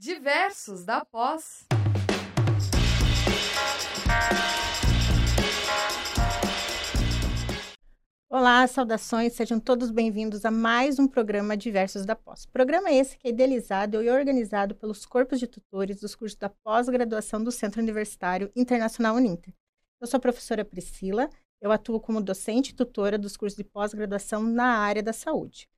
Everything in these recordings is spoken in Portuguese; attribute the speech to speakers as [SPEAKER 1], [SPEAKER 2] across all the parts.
[SPEAKER 1] Diversos da Pós.
[SPEAKER 2] Olá, saudações, sejam todos bem-vindos a mais um programa Diversos da Pós. Programa esse que é idealizado e organizado pelos corpos de tutores dos cursos da pós-graduação do Centro Universitário Internacional Uninter. Eu sou a professora Priscila, eu atuo como docente e tutora dos cursos de pós-graduação na área da saúde.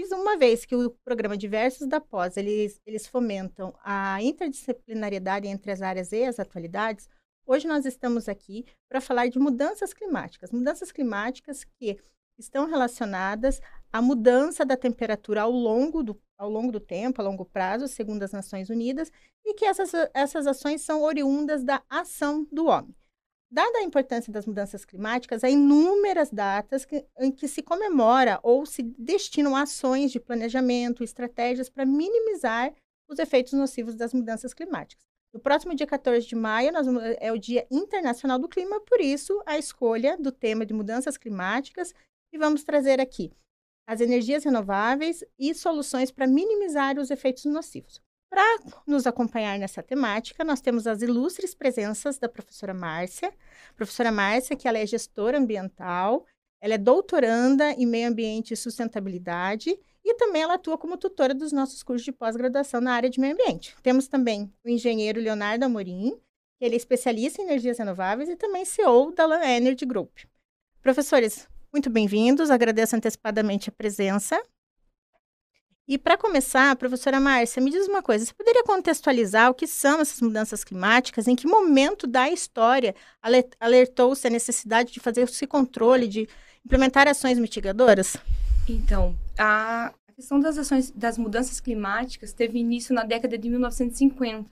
[SPEAKER 2] Fiz uma vez que o programa Diversos da Pós, eles, eles fomentam a interdisciplinariedade entre as áreas e as atualidades, Hoje nós estamos aqui para falar de mudanças climáticas, mudanças climáticas que estão relacionadas à mudança da temperatura ao longo do, ao longo do tempo, a longo prazo, segundo as Nações Unidas, e que essas, essas ações são oriundas da ação do homem. Dada a importância das mudanças climáticas, há inúmeras datas que, em que se comemora ou se destinam ações de planejamento, estratégias para minimizar os efeitos nocivos das mudanças climáticas. No próximo dia 14 de maio nós, é o Dia Internacional do Clima, por isso a escolha do tema de mudanças climáticas e vamos trazer aqui as energias renováveis e soluções para minimizar os efeitos nocivos. Para nos acompanhar nessa temática, nós temos as ilustres presenças da professora Márcia. Professora Márcia, que ela é gestora ambiental, ela é doutoranda em meio ambiente e sustentabilidade e também ela atua como tutora dos nossos cursos de pós-graduação na área de meio ambiente. Temos também o engenheiro Leonardo Amorim, que ele é especialista em energias renováveis e também CEO da Lan Energy Group. Professores, muito bem-vindos, agradeço antecipadamente a presença. E para começar, professora Márcia, me diz uma coisa: você poderia contextualizar o que são essas mudanças climáticas? Em que momento da história alertou-se a necessidade de fazer esse controle, de implementar ações mitigadoras?
[SPEAKER 3] Então, a questão das ações das mudanças climáticas teve início na década de 1950,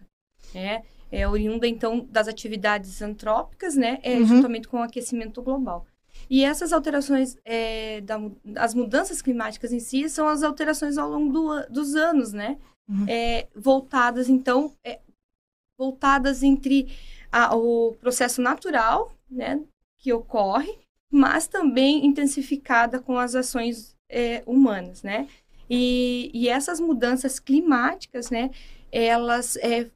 [SPEAKER 3] né? É oriunda então das atividades antrópicas, né? É, uhum. Juntamente com o aquecimento global. E essas alterações, é, da, as mudanças climáticas em si, são as alterações ao longo do, dos anos, né? Uhum. É, voltadas, então, é, voltadas entre a, o processo natural, né? Que ocorre, mas também intensificada com as ações é, humanas, né? E, e, essas mudanças climáticas, né? Elas é,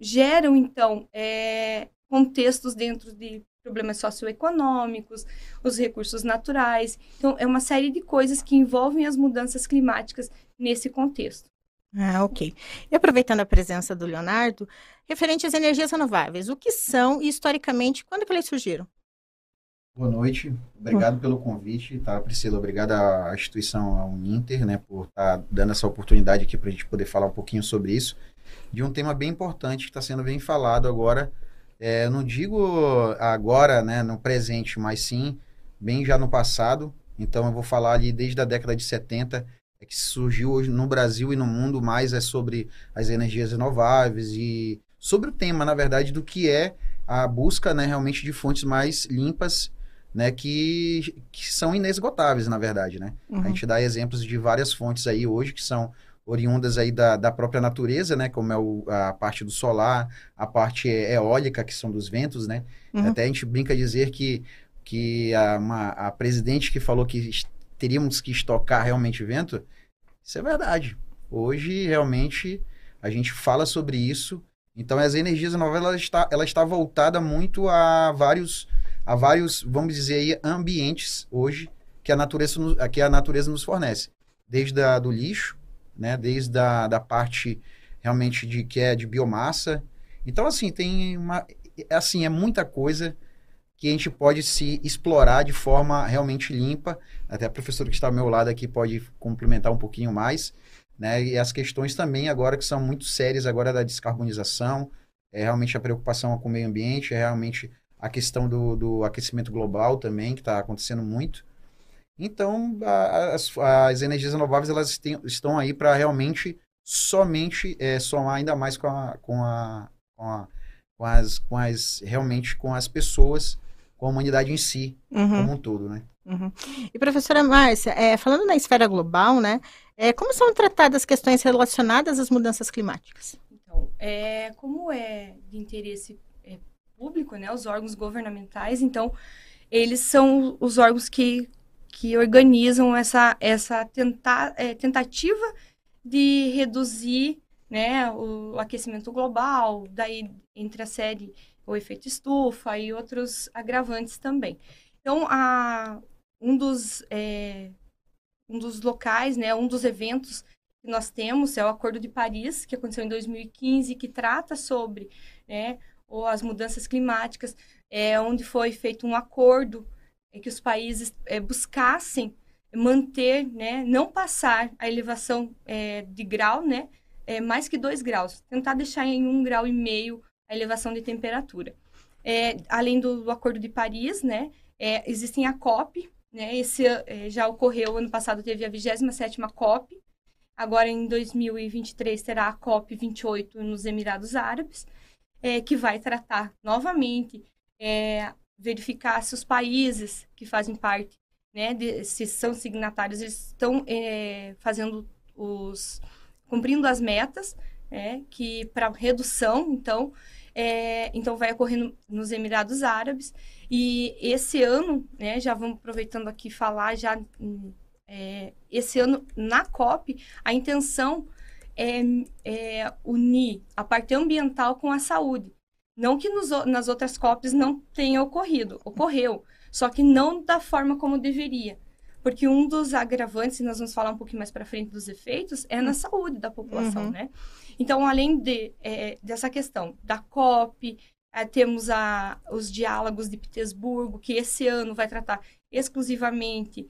[SPEAKER 3] geram, então, é, contextos dentro de problemas socioeconômicos, os recursos naturais. Então, é uma série de coisas que envolvem as mudanças climáticas nesse contexto.
[SPEAKER 2] Ah, ok. E aproveitando a presença do Leonardo, referente às energias renováveis, o que são e, historicamente, quando que elas surgiram?
[SPEAKER 4] Boa noite, obrigado pelo convite, tá, Priscila? Obrigado à instituição, ao Uninter, né, por estar tá dando essa oportunidade aqui para a gente poder falar um pouquinho sobre isso, de um tema bem importante que está sendo bem falado agora. É, não digo agora, né, no presente, mas sim bem já no passado. Então, eu vou falar ali desde a década de 70, é que surgiu hoje no Brasil e no mundo mais é sobre as energias renováveis e sobre o tema, na verdade, do que é a busca né, realmente de fontes mais limpas né, que, que são inesgotáveis, na verdade, né? Uhum. A gente dá exemplos de várias fontes aí hoje que são oriundas aí da, da própria natureza, né? Como é o, a parte do solar, a parte eólica, que são dos ventos, né? Uhum. Até a gente brinca dizer que, que a, uma, a presidente que falou que teríamos que estocar realmente vento, isso é verdade. Hoje, realmente, a gente fala sobre isso. Então, as energias renováveis, ela está, ela está voltada muito a vários a vários, vamos dizer aí, ambientes hoje que a natureza, que a natureza nos fornece. Desde a, do lixo, né? Desde a, da parte realmente de que é de biomassa. Então, assim, tem uma... Assim, é muita coisa que a gente pode se explorar de forma realmente limpa. Até a professora que está ao meu lado aqui pode complementar um pouquinho mais. Né? E as questões também agora que são muito sérias agora da descarbonização, é realmente a preocupação com o meio ambiente, é realmente a questão do, do aquecimento global também, que está acontecendo muito. Então, a, as, as, energias renováveis elas tem, estão aí para realmente somente é, somar ainda mais com, a, com, a, com, a, com, as, com as realmente com as pessoas, com a humanidade em si, uhum. como um todo, né?
[SPEAKER 2] Uhum. E professora Márcia, é, falando na esfera global, né, é, como são tratadas questões relacionadas às mudanças climáticas?
[SPEAKER 3] Então, é, como é de interesse público, né, os órgãos governamentais, então eles são os órgãos que, que organizam essa, essa tenta, é, tentativa de reduzir né, o aquecimento global, daí entre a série o efeito estufa e outros agravantes também. Então, a, um dos é, um dos locais, né, um dos eventos que nós temos é o Acordo de Paris, que aconteceu em 2015, que trata sobre né, ou as mudanças climáticas, é, onde foi feito um acordo em que os países é, buscassem manter, né, não passar a elevação é, de grau, né, é, mais que dois graus, tentar deixar em um grau e meio a elevação de temperatura. É, além do, do, Acordo de Paris, né, é, existem a COP, né, esse é, já ocorreu, ano passado teve a 27ª COP, agora em 2023 terá a COP 28 nos Emirados Árabes, é, que vai tratar novamente, é, verificar se os países que fazem parte, né, de, se são signatários, eles estão é, fazendo os cumprindo as metas, é, que para redução, então, é, então vai ocorrer no, nos Emirados Árabes. E esse ano, né, já vamos aproveitando aqui falar já é, esse ano na COP, a intenção é, é, unir a parte ambiental com a saúde. Não que nos, nas outras COPs não tenha ocorrido, ocorreu, só que não da forma como deveria. Porque um dos agravantes, e nós vamos falar um pouquinho mais para frente dos efeitos, é na saúde da população, uhum. né? Então, além de, é, dessa questão da COP, é, temos a, os diálogos de Petersburgo, que esse ano vai tratar exclusivamente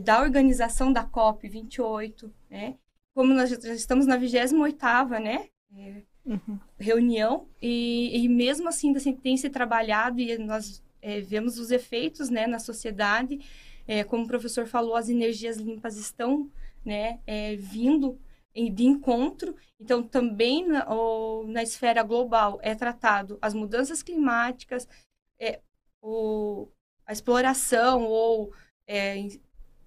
[SPEAKER 3] da organização da COP 28, né? Como nós já estamos na 28ª, né? É, uhum. Reunião, e, e, mesmo assim, assim tem se trabalhado e nós é, vemos os efeitos né, na sociedade. É, como o professor falou, as energias limpas estão né, é, vindo de encontro. Então, também na, ou, na esfera global é tratado as mudanças climáticas, é, o, a exploração ou é,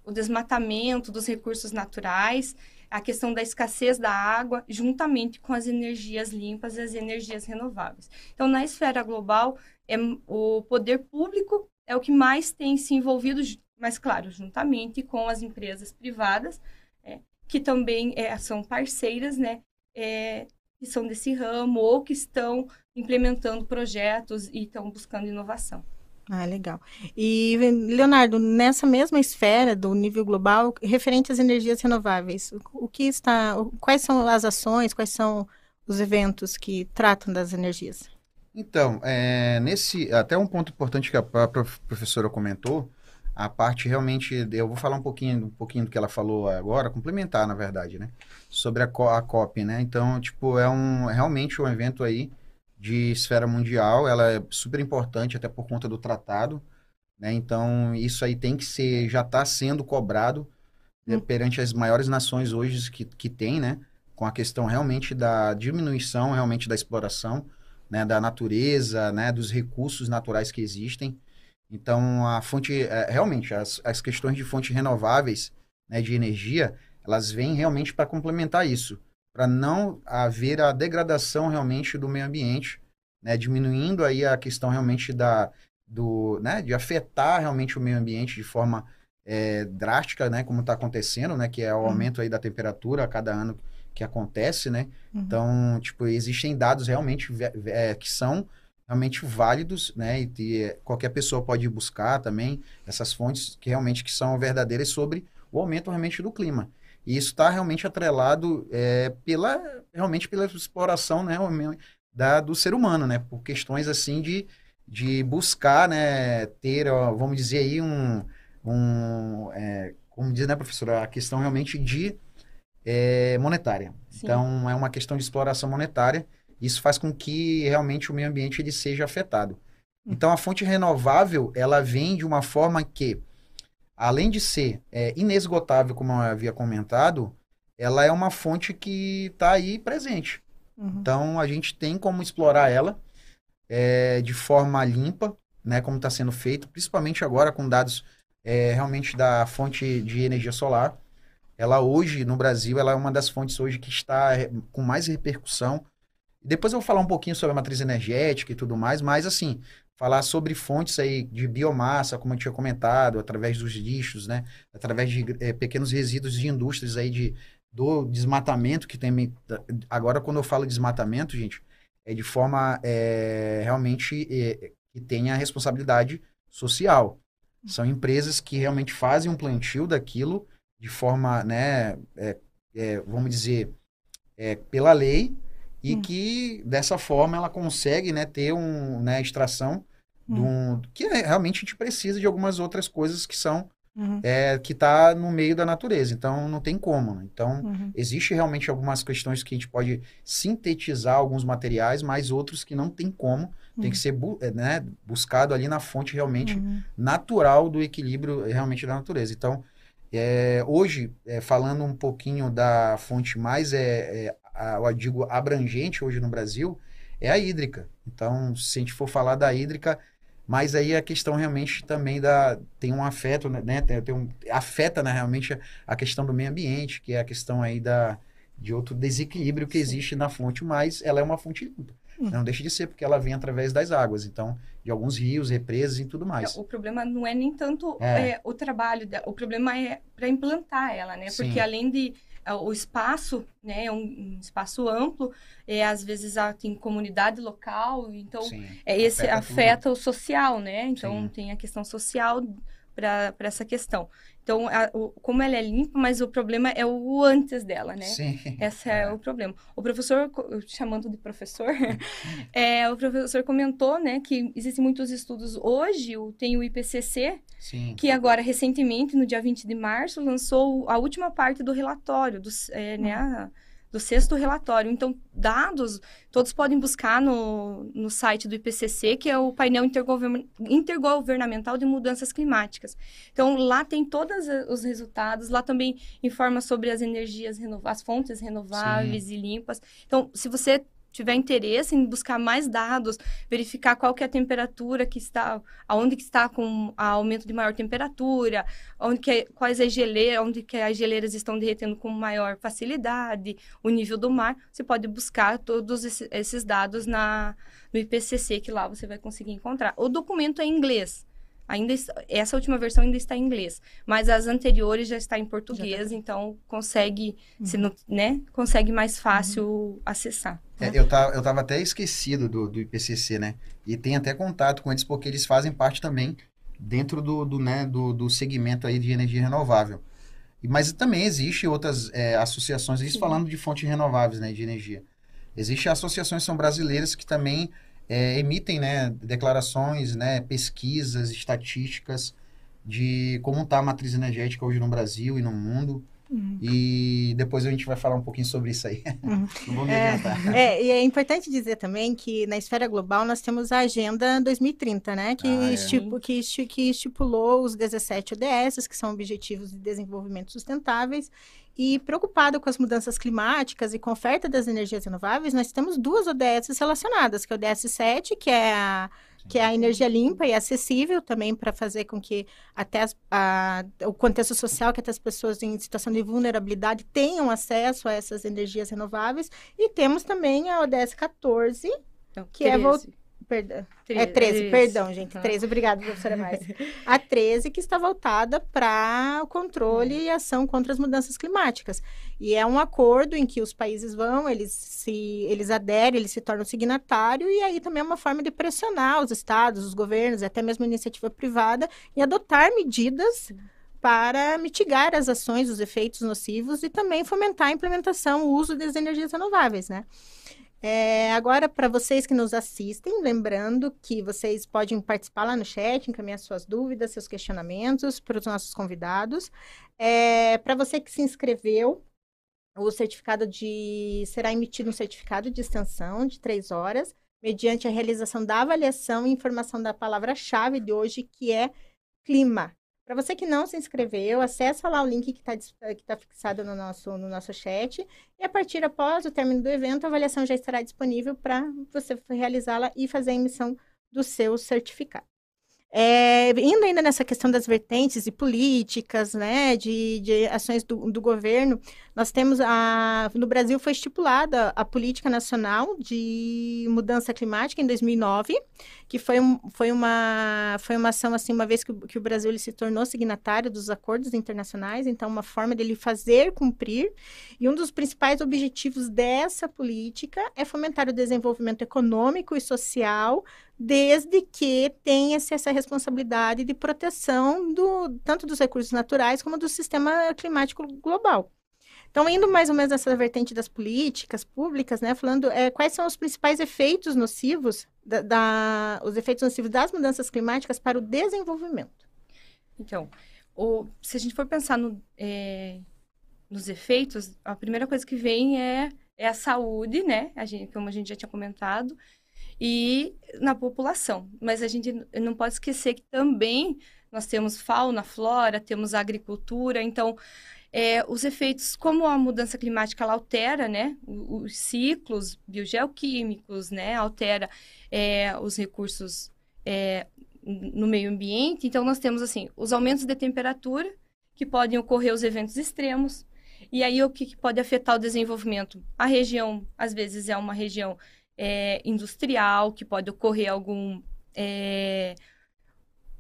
[SPEAKER 3] o desmatamento dos recursos naturais, a questão da escassez da água, juntamente com as energias limpas e as energias renováveis. Então, na esfera global, é, o poder público é o que mais tem se envolvido, mas, claro, juntamente com as empresas privadas, é, que também é, são parceiras, né, é, que são desse ramo ou que estão implementando projetos e estão buscando inovação.
[SPEAKER 2] Ah, legal. E, Leonardo, nessa mesma esfera do nível global, referente às energias renováveis, o que está, quais são as ações, quais são os eventos que tratam das energias?
[SPEAKER 4] Então, é, nesse, até um ponto importante que a própria professora comentou, a parte realmente, eu vou falar um pouquinho, um pouquinho do que ela falou agora, complementar, na verdade, né? Sobre a, a COP, né? Então, tipo, é um, realmente um evento aí de esfera mundial, ela é super importante até por conta do tratado, né? Então, isso aí tem que ser, já está sendo cobrado né, hum. perante as maiores nações hoje que, que tem, né? Com a questão realmente da diminuição, realmente da exploração, né? Da natureza, né? Dos recursos naturais que existem. Então, a fonte, é, realmente, as, as questões de fontes renováveis né, de energia, elas vêm realmente para complementar isso, para não haver a degradação realmente do meio ambiente, né, diminuindo aí a questão realmente da, do, né, de afetar realmente o meio ambiente de forma é, drástica, né, como está acontecendo, né, que é o uhum. aumento aí da temperatura a cada ano que acontece, né? Uhum. Então, tipo, existem dados realmente é, que são realmente válidos, né? E, e, qualquer pessoa pode buscar também essas fontes que realmente que são verdadeiras sobre o aumento realmente do clima. E isso está realmente atrelado é, pela realmente pela exploração, né, da, do ser humano, né? Por questões assim de, de buscar, né, ter, ó, vamos dizer aí um, um é, como diz, né, professora, a questão realmente de é, monetária. Sim. Então é uma questão de exploração monetária isso faz com que realmente o meio ambiente ele seja afetado. Hum. Então, a fonte renovável, ela vem de uma forma que, além de ser é, inesgotável, como eu havia comentado, ela é uma fonte que está aí presente. Uhum. Então, a gente tem como explorar ela é, de forma limpa, né, como está sendo feito, principalmente agora com dados é, realmente da fonte de energia solar. Ela hoje, no Brasil, ela é uma das fontes hoje que está é, com mais repercussão depois eu vou falar um pouquinho sobre a matriz energética e tudo mais, mas assim, falar sobre fontes aí de biomassa, como eu tinha comentado, através dos lixos, né? Através de é, pequenos resíduos de indústrias aí de, do desmatamento que tem. Agora, quando eu falo desmatamento, gente, é de forma é, realmente é, que tenha responsabilidade social. São empresas que realmente fazem um plantio daquilo de forma, né, vamos dizer, pela lei e hum. que dessa forma ela consegue, né, ter um, né, extração hum. de um, que é, realmente a gente precisa de algumas outras coisas que são Uhum. É, que está no meio da natureza, então não tem como. Né? Então, uhum. existe realmente algumas questões que a gente pode sintetizar alguns materiais, mas outros que não tem como, uhum. tem que uhum. ser bu é, né, buscado ali na fonte realmente uhum. natural do equilíbrio realmente da natureza. Então, é, hoje, é, falando um pouquinho da fonte mais, é, é a, eu digo, abrangente hoje no Brasil, é a hídrica. Então, se a gente for falar da hídrica, mas aí a questão realmente também da tem um afeto, né? Tem, tem um, afeta né, realmente a questão do meio ambiente, que é a questão aí da, de outro desequilíbrio que existe na fonte, mas ela é uma fonte limpa. Hum. Não deixa de ser, porque ela vem através das águas, então, de alguns rios, represas e tudo mais.
[SPEAKER 3] O problema não é nem tanto é. É, o trabalho, o problema é para implantar ela, né? Porque Sim. além de é, o espaço, né, é um, um espaço amplo, é, às vezes tem comunidade local, então Sim, é, esse afeta, afeta o social, né? Então Sim. tem a questão social para essa questão. Então, a, o, como ela é limpa, mas o problema é o antes dela, né?
[SPEAKER 4] Sim.
[SPEAKER 3] Esse é, é o problema. O professor, chamando de professor, é, o professor comentou, né, que existem muitos estudos hoje, tem o IPCC, Sim. que agora, recentemente, no dia 20 de março, lançou a última parte do relatório, dos, é, né, a, do sexto relatório. Então, dados, todos podem buscar no, no site do IPCC, que é o painel intergovernamental de mudanças climáticas. Então, lá tem todos os resultados, lá também informa sobre as energias renováveis, as fontes renováveis Sim. e limpas. Então, se você tiver interesse em buscar mais dados, verificar qual que é a temperatura que está, aonde que está com aumento de maior temperatura, onde que é, quais as geleiras, onde que as geleiras estão derretendo com maior facilidade, o nível do mar, você pode buscar todos esses dados na no IPCC que lá você vai conseguir encontrar. O documento é em inglês. Ainda essa última versão ainda está em inglês, mas as anteriores já está em português, tá. então consegue, uhum. se não, né, consegue mais fácil uhum. acessar.
[SPEAKER 4] É, eu, tava, eu tava até esquecido do, do IPCC, né? E tem até contato com eles porque eles fazem parte também dentro do, do, né, do, do segmento aí de energia renovável. Mas também existe outras é, associações, isso falando de fontes renováveis, né, de energia. Existem associações são brasileiras que também é, emitem né, declarações, né, pesquisas, estatísticas de como está a matriz energética hoje no Brasil e no mundo. Uhum. E depois a gente vai falar um pouquinho sobre isso aí. Uhum. Não vou me
[SPEAKER 2] é, é, e é importante dizer também que na esfera global nós temos a Agenda 2030, né? Que, ah, é. estipu, que, que estipulou os 17 ODS, que são Objetivos de Desenvolvimento Sustentáveis, e preocupado com as mudanças climáticas e com a oferta das energias renováveis, nós temos duas ODS relacionadas, que é o ODS 7, que é a que é a energia limpa e acessível também para fazer com que até as, a, o contexto social, que até as pessoas em situação de vulnerabilidade tenham acesso a essas energias renováveis. E temos também a ODS 14, então, que 13. é Perdão. É 13, perdão, gente. 13, tá. obrigada, professora Mais. A 13, que está voltada para o controle e ação contra as mudanças climáticas. E é um acordo em que os países vão, eles se eles aderem, eles se tornam signatário, e aí também é uma forma de pressionar os estados, os governos, até mesmo a iniciativa privada, e adotar medidas para mitigar as ações, os efeitos nocivos e também fomentar a implementação, o uso das energias renováveis, né? É, agora, para vocês que nos assistem, lembrando que vocês podem participar lá no chat, encaminhar suas dúvidas, seus questionamentos para os nossos convidados. É, para você que se inscreveu, o certificado de. será emitido um certificado de extensão de três horas, mediante a realização da avaliação e informação da palavra-chave de hoje, que é clima. Para você que não se inscreveu, acessa lá o link que está que tá fixado no nosso, no nosso chat. E a partir após o término do evento, a avaliação já estará disponível para você realizá-la e fazer a emissão do seu certificado. É, indo ainda nessa questão das vertentes e políticas, né, de, de ações do, do, governo, Nós temos a. No Brasil foi estipulada a Política Nacional de Mudança Climática em 2009, que foi, um, foi, uma, foi uma ação, assim, uma vez que, que o Brasil ele se tornou signatário dos acordos internacionais, então, uma forma dele fazer cumprir. E um dos principais objetivos dessa política é fomentar o desenvolvimento econômico e social desde que tenha-se essa responsabilidade de proteção do, tanto dos recursos naturais como do sistema climático global. Então, indo mais ou menos nessa vertente das políticas públicas, né, falando é, quais são os principais efeitos nocivos, da, da, os efeitos nocivos das mudanças climáticas para o desenvolvimento.
[SPEAKER 3] Então, o, se a gente for pensar no, é, nos efeitos, a primeira coisa que vem é, é a saúde, né, a gente, como a gente já tinha comentado, e na população. Mas a gente não pode esquecer que também nós temos fauna, flora, temos agricultura, então é, os efeitos, como a mudança climática ela altera, né, os, os ciclos biogeoquímicos, né, altera é, os recursos é, no meio ambiente. Então, nós temos, assim, os aumentos de temperatura, que podem ocorrer os eventos extremos. E aí, o que, que pode afetar o desenvolvimento? A região, às vezes, é uma região é, industrial, que pode ocorrer algum... É,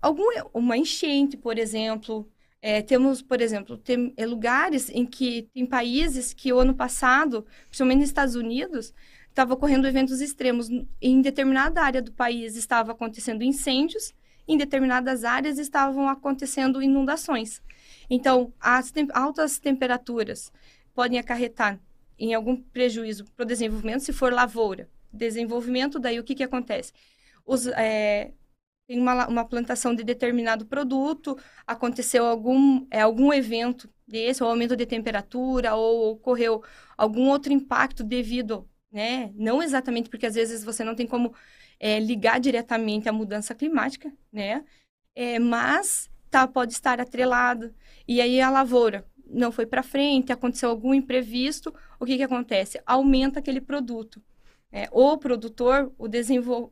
[SPEAKER 3] algum uma enchente, por exemplo, é, temos, por exemplo, tem é, lugares em que tem países que o ano passado, principalmente nos Estados Unidos, estava ocorrendo eventos extremos. Em determinada área do país estava acontecendo incêndios, em determinadas áreas estavam acontecendo inundações. Então, as tem altas temperaturas podem acarretar em algum prejuízo para o desenvolvimento, se for lavoura. Desenvolvimento, daí o que, que acontece? Os, é, tem uma, uma plantação de determinado produto, aconteceu algum, é, algum evento desse, ou aumento de temperatura, ou ocorreu algum outro impacto devido, né? Não exatamente porque às vezes você não tem como é, ligar diretamente à mudança climática, né? É, mas tá, pode estar atrelado. E aí a lavoura não foi para frente, aconteceu algum imprevisto, o que, que acontece? Aumenta aquele produto. É, o produtor, o, desenvol...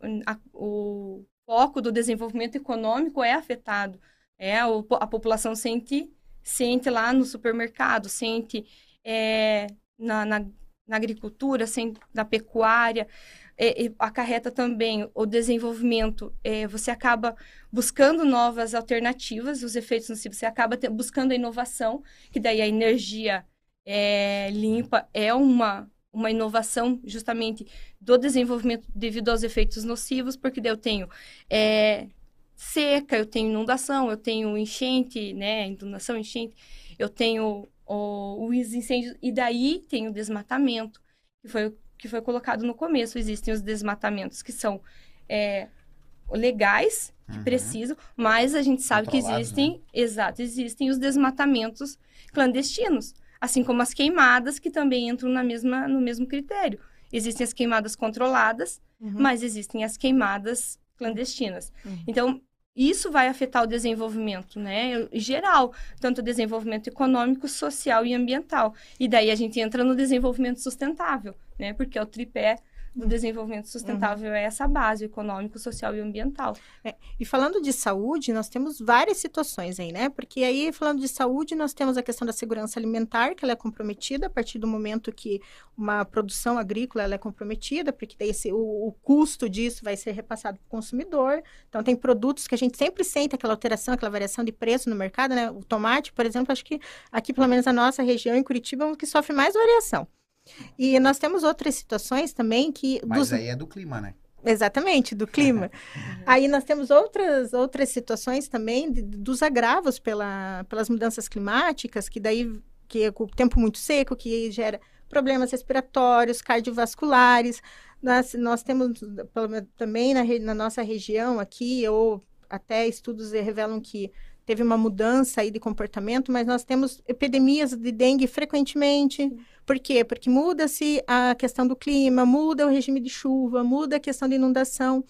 [SPEAKER 3] o foco do desenvolvimento econômico é afetado. É, a população sente, sente lá no supermercado, sente é, na, na, na, agricultura, sente na pecuária, é, acarreta também o desenvolvimento. É, você acaba buscando novas alternativas, os efeitos nocivos, você acaba te, buscando a inovação, que daí a energia é, limpa é uma, uma inovação justamente do desenvolvimento devido aos efeitos nocivos, porque daí eu tenho é, seca, eu tenho inundação, eu tenho enchente, né, inundação, enchente, eu tenho o, os incêndios, e daí tem o desmatamento, que foi, que foi colocado no começo. Existem os desmatamentos que são é, legais, que uhum. precisam, mas a gente sabe que existem, né? exato, existem os desmatamentos clandestinos assim como as queimadas, que também entram na mesma, no mesmo critério. Existem as queimadas controladas, uhum. mas existem as queimadas clandestinas. Uhum. Então, isso vai afetar o desenvolvimento, né, geral, tanto o desenvolvimento econômico, social e ambiental. E daí a gente entra no desenvolvimento sustentável, né, porque é o tripé do desenvolvimento sustentável uhum. é essa base econômico, social e ambiental.
[SPEAKER 2] É, e falando de saúde, nós temos várias situações aí, né? Porque aí, falando de saúde, nós temos a questão da segurança alimentar, que ela é comprometida a partir do momento que uma produção agrícola ela é comprometida, porque daí esse, o, o custo disso vai ser repassado para o consumidor. Então, tem produtos que a gente sempre sente aquela alteração, aquela variação de preço no mercado, né? O tomate, por exemplo, acho que aqui, pelo menos, a nossa região, em Curitiba, é o que sofre mais variação. E nós temos outras situações também que.
[SPEAKER 4] Mas dos... aí é do clima, né?
[SPEAKER 2] Exatamente, do clima. aí nós temos outras, outras situações também de, dos agravos pela, pelas mudanças climáticas, que daí que é o tempo muito seco, que gera problemas respiratórios, cardiovasculares. Nós, nós temos também na, na nossa região aqui, ou até estudos revelam que teve uma mudança aí de comportamento, mas nós temos epidemias de dengue frequentemente. Sim. Por quê? Porque muda-se a questão do clima, muda o regime de chuva, muda a questão de inundação.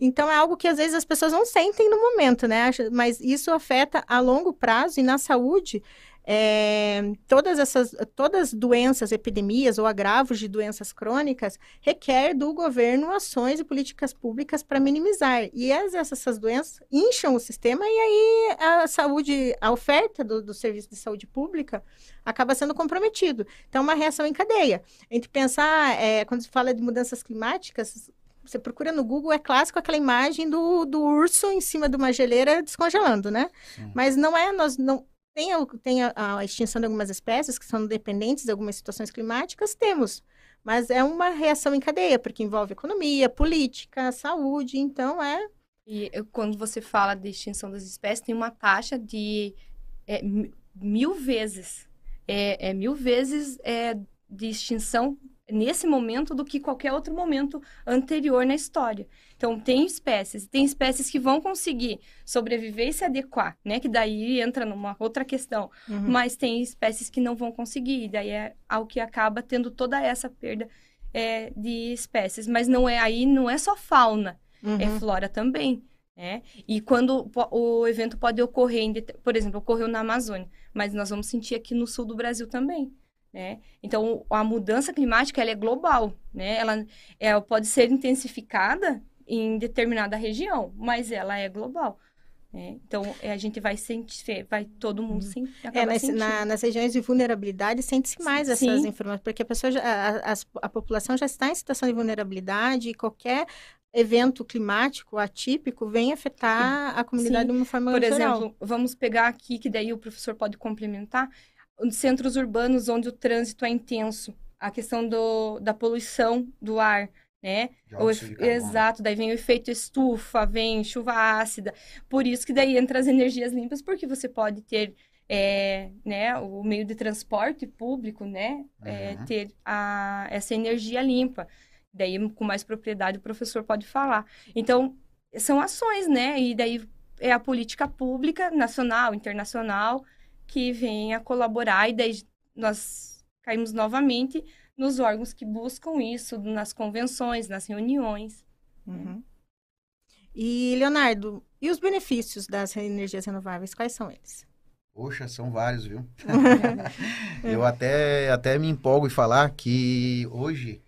[SPEAKER 2] Então, é algo que às vezes as pessoas não sentem no momento, né? Mas isso afeta a longo prazo e na saúde é, todas essas todas doenças, epidemias ou agravos de doenças crônicas requer do governo ações e políticas públicas para minimizar. E as, essas doenças incham o sistema e aí a saúde, a oferta do, do serviço de saúde pública acaba sendo comprometido. Então, uma reação em cadeia. A gente pensar, é, quando se fala de mudanças climáticas, você procura no Google, é clássico aquela imagem do, do urso em cima de uma geleira descongelando, né? Sim. Mas não é, nós não, tem, a, tem a, a, extinção de algumas espécies que são dependentes de algumas situações climáticas? Temos. Mas é uma reação em cadeia, porque envolve economia, política, saúde, então é.
[SPEAKER 3] E quando você fala de extinção das espécies, tem uma taxa de é, mil vezes. É, é mil vezes é, de extinção nesse momento do que qualquer outro momento anterior na história. Então, tem espécies, tem espécies que vão conseguir sobreviver e se adequar, né? Que daí entra numa outra questão. Uhum. Mas tem espécies que não vão conseguir, e daí é algo que acaba tendo toda essa perda é, de espécies. Mas não é aí, não é só fauna, é uhum. é flora também. né? E quando o evento pode ocorrer, por exemplo, ocorreu na Amazônia, mas nós vamos sentir aqui no sul do Brasil também. Né? Então, a mudança climática ela é global, né? Ela, ela pode ser intensificada em determinada região, mas ela é global. Né? Então, é, a gente vai sentir, vai todo mundo uhum. sentir.
[SPEAKER 2] É, nas, na, nas regiões de vulnerabilidade, sente-se mais Sim. essas informações, porque a, pessoa já, a, a, a, população já está em situação de vulnerabilidade e qualquer evento climático atípico vem afetar Sim. a comunidade Sim. de uma forma
[SPEAKER 3] Por
[SPEAKER 2] geral.
[SPEAKER 3] exemplo, vamos pegar aqui, que daí o professor pode complementar, centros urbanos onde o trânsito é intenso, a questão do, da poluição do ar, né? O, exato, daí vem o efeito estufa, vem chuva ácida. Por isso que daí entra as energias limpas, porque você pode ter é, né, o meio de transporte público, né? É, uhum. ter a, essa energia limpa. Daí, com mais propriedade, o professor pode falar. Então, são ações, né? E daí é a política pública, nacional, internacional, que venha colaborar e daí nós caímos novamente nos órgãos que buscam isso, nas convenções, nas reuniões.
[SPEAKER 2] Uhum. E, Leonardo, e os benefícios das energias renováveis, quais são eles?
[SPEAKER 4] Poxa, são vários, viu? eu até, até me empolgo em falar que hoje,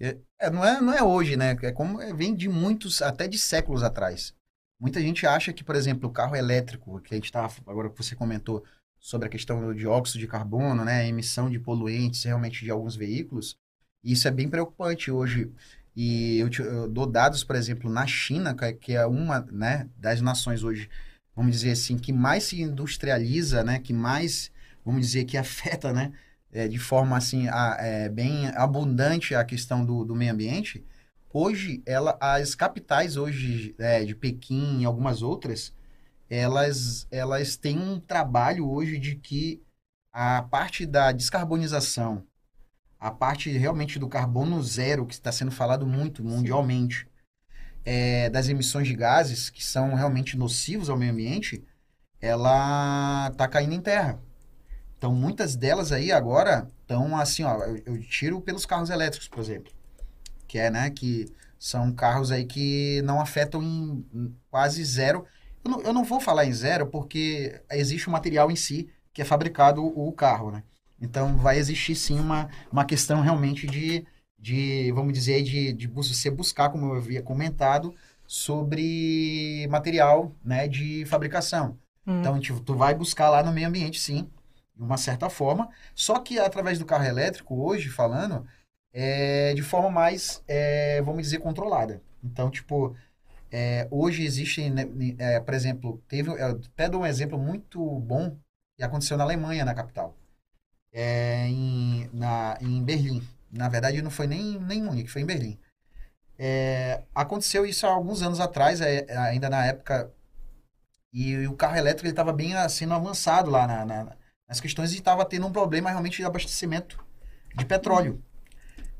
[SPEAKER 4] é, é, não, é, não é hoje, né? É como é, vem de muitos, até de séculos atrás. Muita gente acha que, por exemplo, o carro elétrico, que a gente estava, agora que você comentou, sobre a questão do dióxido de carbono, né, emissão de poluentes realmente de alguns veículos. Isso é bem preocupante hoje. E eu, te, eu, dou dados, por exemplo, na China, que é uma né, das nações hoje, vamos dizer assim, que mais se industrializa, né, que mais, vamos dizer, que afeta, né, é, de forma assim, a, é, bem abundante a questão do, do meio ambiente. Hoje, ela, as capitais hoje é, de Pequim e algumas outras, elas, elas têm um trabalho hoje de que a parte da descarbonização, a parte realmente do carbono zero, que está sendo falado muito mundialmente, é, das emissões de gases, que são realmente nocivos ao meio ambiente, ela está caindo em terra. Então, muitas delas aí agora estão assim, ó, eu, eu, tiro pelos carros elétricos, por exemplo, que é, né, que são carros aí que não afetam em quase zero eu não, eu não vou falar em zero porque existe o material em si que é fabricado o, o carro, né? Então, vai existir sim uma, uma questão realmente de, de vamos dizer, de, de você buscar, como eu havia comentado, sobre material né, de fabricação. Hum. Então, tipo, tu vai buscar lá no meio ambiente, sim, de uma certa forma. Só que através do carro elétrico, hoje, falando, é de forma mais, é, vamos dizer, controlada. Então, tipo, é, hoje existem, né, é, por exemplo, teve, eu até dou um exemplo muito bom que aconteceu na Alemanha, na capital, é, em, na, em Berlim. Na verdade, não foi nem, nem em Munique, foi em Berlim. É, aconteceu isso há alguns anos atrás, é, ainda na época, e o carro elétrico estava bem sendo avançado lá na, na, nas questões e estava tendo um problema realmente de abastecimento de petróleo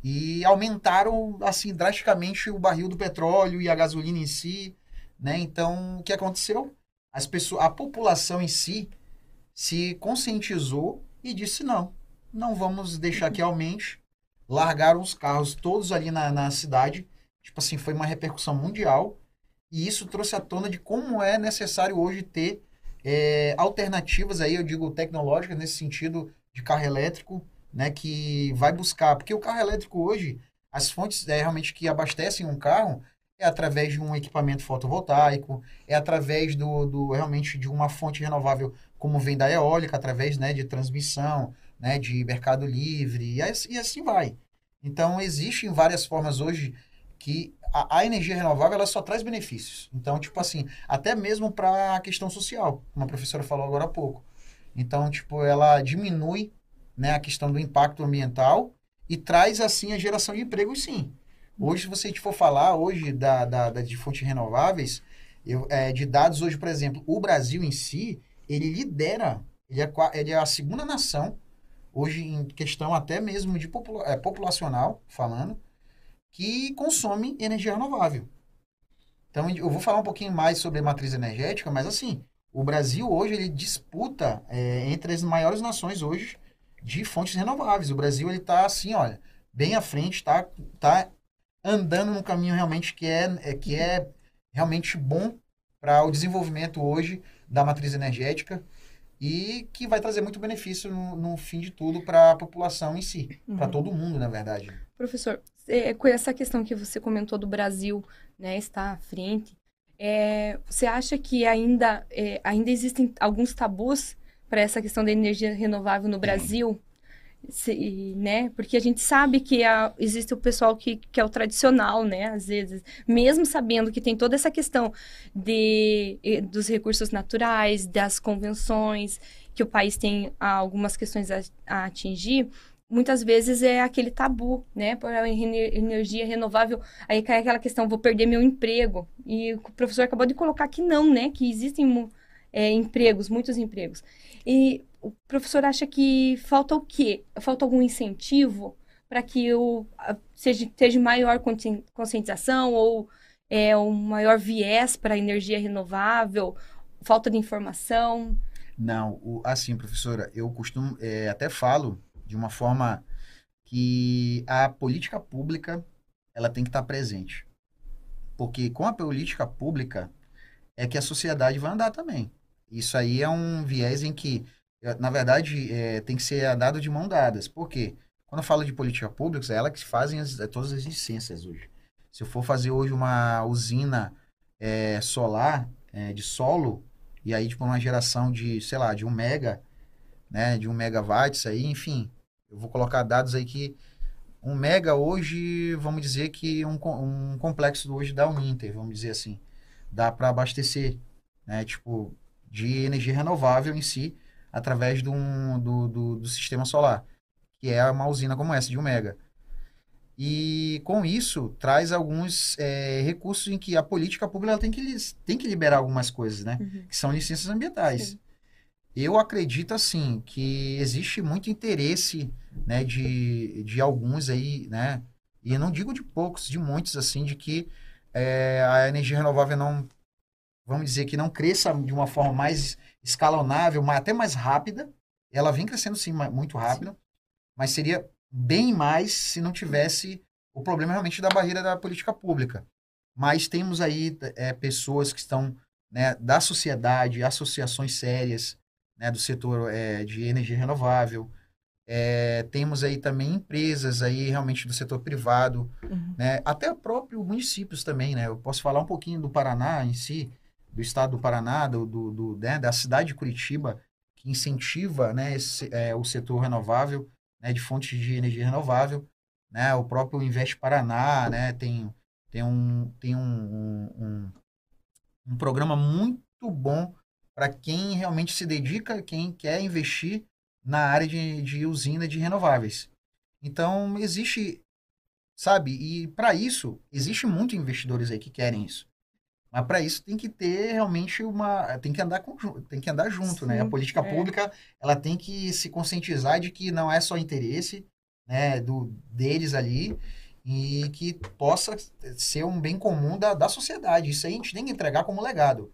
[SPEAKER 4] e aumentaram assim drasticamente o barril do petróleo e a gasolina em si, né? Então, o que aconteceu? As pessoas, a população em si se conscientizou e disse não, não vamos deixar que aumente. Largaram os carros todos ali na, na cidade, tipo assim, foi uma repercussão mundial e isso trouxe à tona de como é necessário hoje ter é, alternativas aí, eu digo tecnológicas nesse sentido de carro elétrico, né, que vai buscar, porque o carro elétrico hoje, as fontes é, realmente que abastecem um carro é através de um equipamento fotovoltaico, é através do, do realmente de uma fonte renovável, como vem da eólica, através né, de transmissão, né, de mercado livre, e assim, e assim vai. Então, existem várias formas hoje que a, a, energia renovável ela só traz benefícios. Então, tipo assim, até mesmo para a questão social, como a professora falou agora há pouco. Então, tipo, ela diminui né, a questão do impacto ambiental e traz, assim, a geração de empregos, sim. Hoje, se você for falar hoje da, da, da de fontes renováveis, eu, é, de dados hoje, por exemplo, o Brasil em si, ele lidera, ele é, ele é a segunda nação, hoje em questão até mesmo de popula é, populacional, falando, que consome energia renovável. Então, eu vou falar um pouquinho mais sobre a matriz energética, mas assim, o Brasil hoje ele disputa é, entre as maiores nações hoje de fontes renováveis. O Brasil ele está assim, olha, bem à frente, está tá andando no caminho realmente que é, é que é realmente bom para o desenvolvimento hoje da matriz energética e que vai trazer muito benefício no, no fim de tudo para a população em si, uhum. para todo mundo, na verdade.
[SPEAKER 3] Professor, é, com essa questão que você comentou do Brasil, né, estar à frente, é, você acha que ainda, é, ainda existem alguns tabus para essa questão da energia renovável no Brasil? Se, né? Porque a gente sabe que a, existe o pessoal que, que é o tradicional, né? Às vezes, mesmo sabendo que tem toda essa questão de, dos recursos naturais, das convenções, que o país tem algumas questões a, a atingir, muitas vezes é aquele tabu, né? Por energia renovável, aí cai aquela questão, vou perder meu emprego. E o professor acabou de colocar que não, né? Que existem é, empregos, muitos empregos. E o professor acha que falta o quê? Falta algum incentivo para que o, seja, seja maior conscientização ou é, um maior viés para a energia renovável? Falta de informação?
[SPEAKER 4] Não, o, assim, professora, eu costumo, é, até falo de uma forma que a política pública ela tem que estar presente. Porque com a política pública é que a sociedade vai andar também. Isso aí é um viés em que, é, na verdade, é, tem que ser andado de mão dadas. Por quê? Quando eu falo de política pública, é ela que fazem as, é, todas as licenças hoje. Se eu for fazer hoje uma usina é, solar é, de solo, e aí, tipo, uma geração de, sei lá, de um mega, né, de um megawatts aí, enfim, eu vou colocar dados aí que um mega hoje, vamos dizer que um, um complexo hoje da Uninter, vamos dizer assim, dá para abastecer, né? Tipo, de energia renovável em si, através do, do, do, do sistema solar, que é uma usina como essa, de um mega. E com isso, traz alguns é, recursos em que a política pública tem, que, tem que liberar algumas coisas, né? Uhum. Que são licenças ambientais. Sim. Eu acredito, assim, que existe muito interesse né, de, de alguns aí, né? E não digo de poucos, de muitos, assim, de que é, a energia renovável não, vamos dizer, que não cresça de uma forma mais escalonável, mas até mais rápida. Ela vem crescendo, sim, muito rápido, sim. mas seria bem mais se não tivesse o problema realmente da barreira da política pública. Mas temos aí é, pessoas que estão né, da sociedade, associações sérias né, do setor é, de energia renovável, é, temos aí também empresas aí realmente do setor privado, uhum. né? até próprios municípios também, né? Eu posso falar um pouquinho do Paraná em si, do estado do Paraná, do, do, né? da cidade de Curitiba, que incentiva né? Esse, é, o setor renovável, né? de fontes de energia renovável, né? O próprio Investe Paraná, né? Tem, tem, um, tem um, um, um programa muito bom para quem realmente se dedica, quem quer investir na área de, de usina de renováveis. Então, existe, sabe? E para isso, existe muitos investidores aí que querem isso. Mas para isso tem que ter realmente uma, tem que andar com, tem que andar junto, Sim, né? A política é. pública, ela tem que se conscientizar de que não é só interesse, né, do deles ali e que possa ser um bem comum da, da sociedade. Isso aí a gente tem que entregar como legado.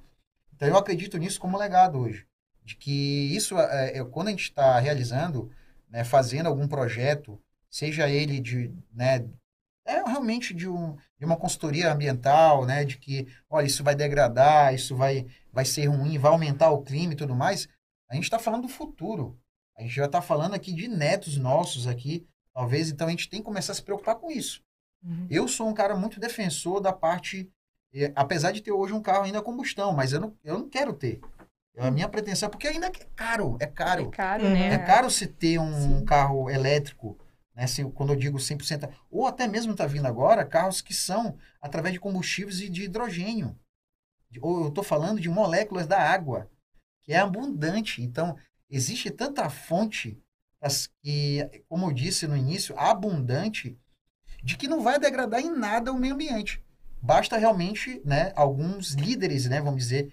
[SPEAKER 4] Então eu acredito nisso como legado hoje de que isso, é, é quando a gente está realizando, né, fazendo algum projeto, seja ele de, né, é realmente de, um, de uma consultoria ambiental, né? De que, olha, isso vai degradar, isso vai, vai ser ruim, vai aumentar o clima e tudo mais. A gente está falando do futuro. A gente já está falando aqui de netos nossos aqui, talvez. Então a gente tem que começar a se preocupar com isso. Uhum. Eu sou um cara muito defensor da parte, eh, apesar de ter hoje um carro ainda a combustão, mas eu não, eu não quero ter. A minha pretensão, porque ainda é caro, é caro.
[SPEAKER 3] É caro, né?
[SPEAKER 4] É caro se ter um Sim. carro elétrico, né? Se, quando eu digo 100%, ou até mesmo está vindo agora carros que são através de combustíveis e de hidrogênio. Ou eu estou falando de moléculas da água, que é abundante. Então, existe tanta fonte, que, como eu disse no início, abundante, de que não vai degradar em nada o meio ambiente. Basta realmente né, alguns líderes, né, vamos dizer,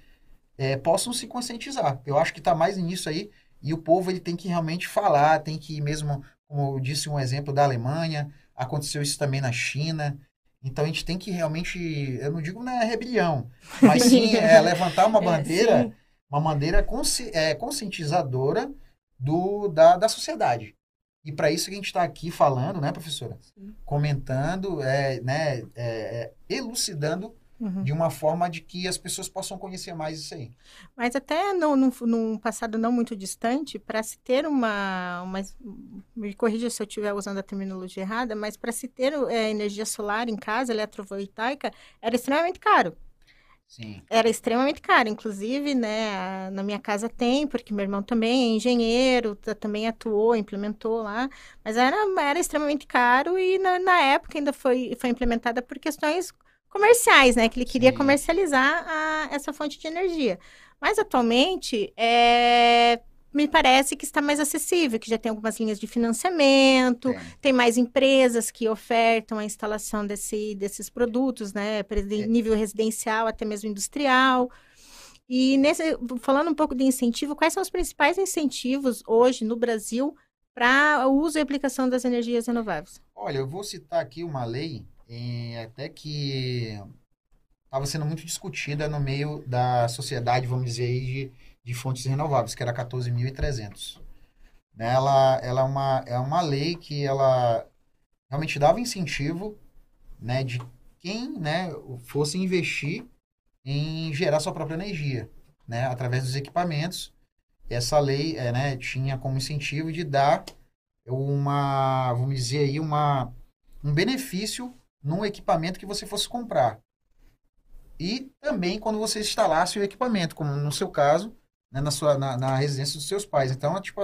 [SPEAKER 4] é, possam se conscientizar. Eu acho que está mais nisso aí, e o povo ele tem que realmente falar, tem que mesmo, como eu disse um exemplo da Alemanha, aconteceu isso também na China. Então a gente tem que realmente, eu não digo na rebelião, mas sim é, levantar uma é, bandeira, é, uma bandeira consci, é, conscientizadora do, da, da sociedade. E para isso que a gente está aqui falando, né, professora? Sim. Comentando, é, né, é, é, elucidando Uhum. de uma forma de que as pessoas possam conhecer mais isso aí.
[SPEAKER 2] Mas até no, no, num passado não muito distante, para se ter uma, uma, Me corrija se eu estiver usando a terminologia errada, mas para se ter é, energia solar em casa, eletrovoltaica, era extremamente caro.
[SPEAKER 4] Sim.
[SPEAKER 2] Era extremamente caro, inclusive, né, na minha casa tem, porque meu irmão também é engenheiro, também atuou, implementou lá, mas era, era extremamente caro e na, na época ainda foi, foi implementada por questões comerciais, né, que ele queria Sim. comercializar a, essa fonte de energia. Mas atualmente, é, me parece que está mais acessível, que já tem algumas linhas de financiamento, é. tem mais empresas que ofertam a instalação desse, desses produtos, né, é. nível residencial, até mesmo industrial. E nesse, falando um pouco de incentivo, quais são os principais incentivos hoje no Brasil para o uso e aplicação das energias renováveis?
[SPEAKER 4] Olha, eu vou citar aqui uma lei é, até que estava sendo muito discutida no meio da sociedade, vamos dizer aí, de de fontes renováveis, que era 14.300. Ela, ela é, uma, é uma lei que ela realmente dava incentivo né, de quem né, fosse investir em gerar sua própria energia, né, através dos equipamentos. Essa lei é, né, tinha como incentivo de dar uma, vamos dizer aí, uma, um benefício num equipamento que você fosse comprar. E também quando você instalasse o equipamento, como no seu caso, né, na, sua, na, na, residência dos seus pais. Então, tipo,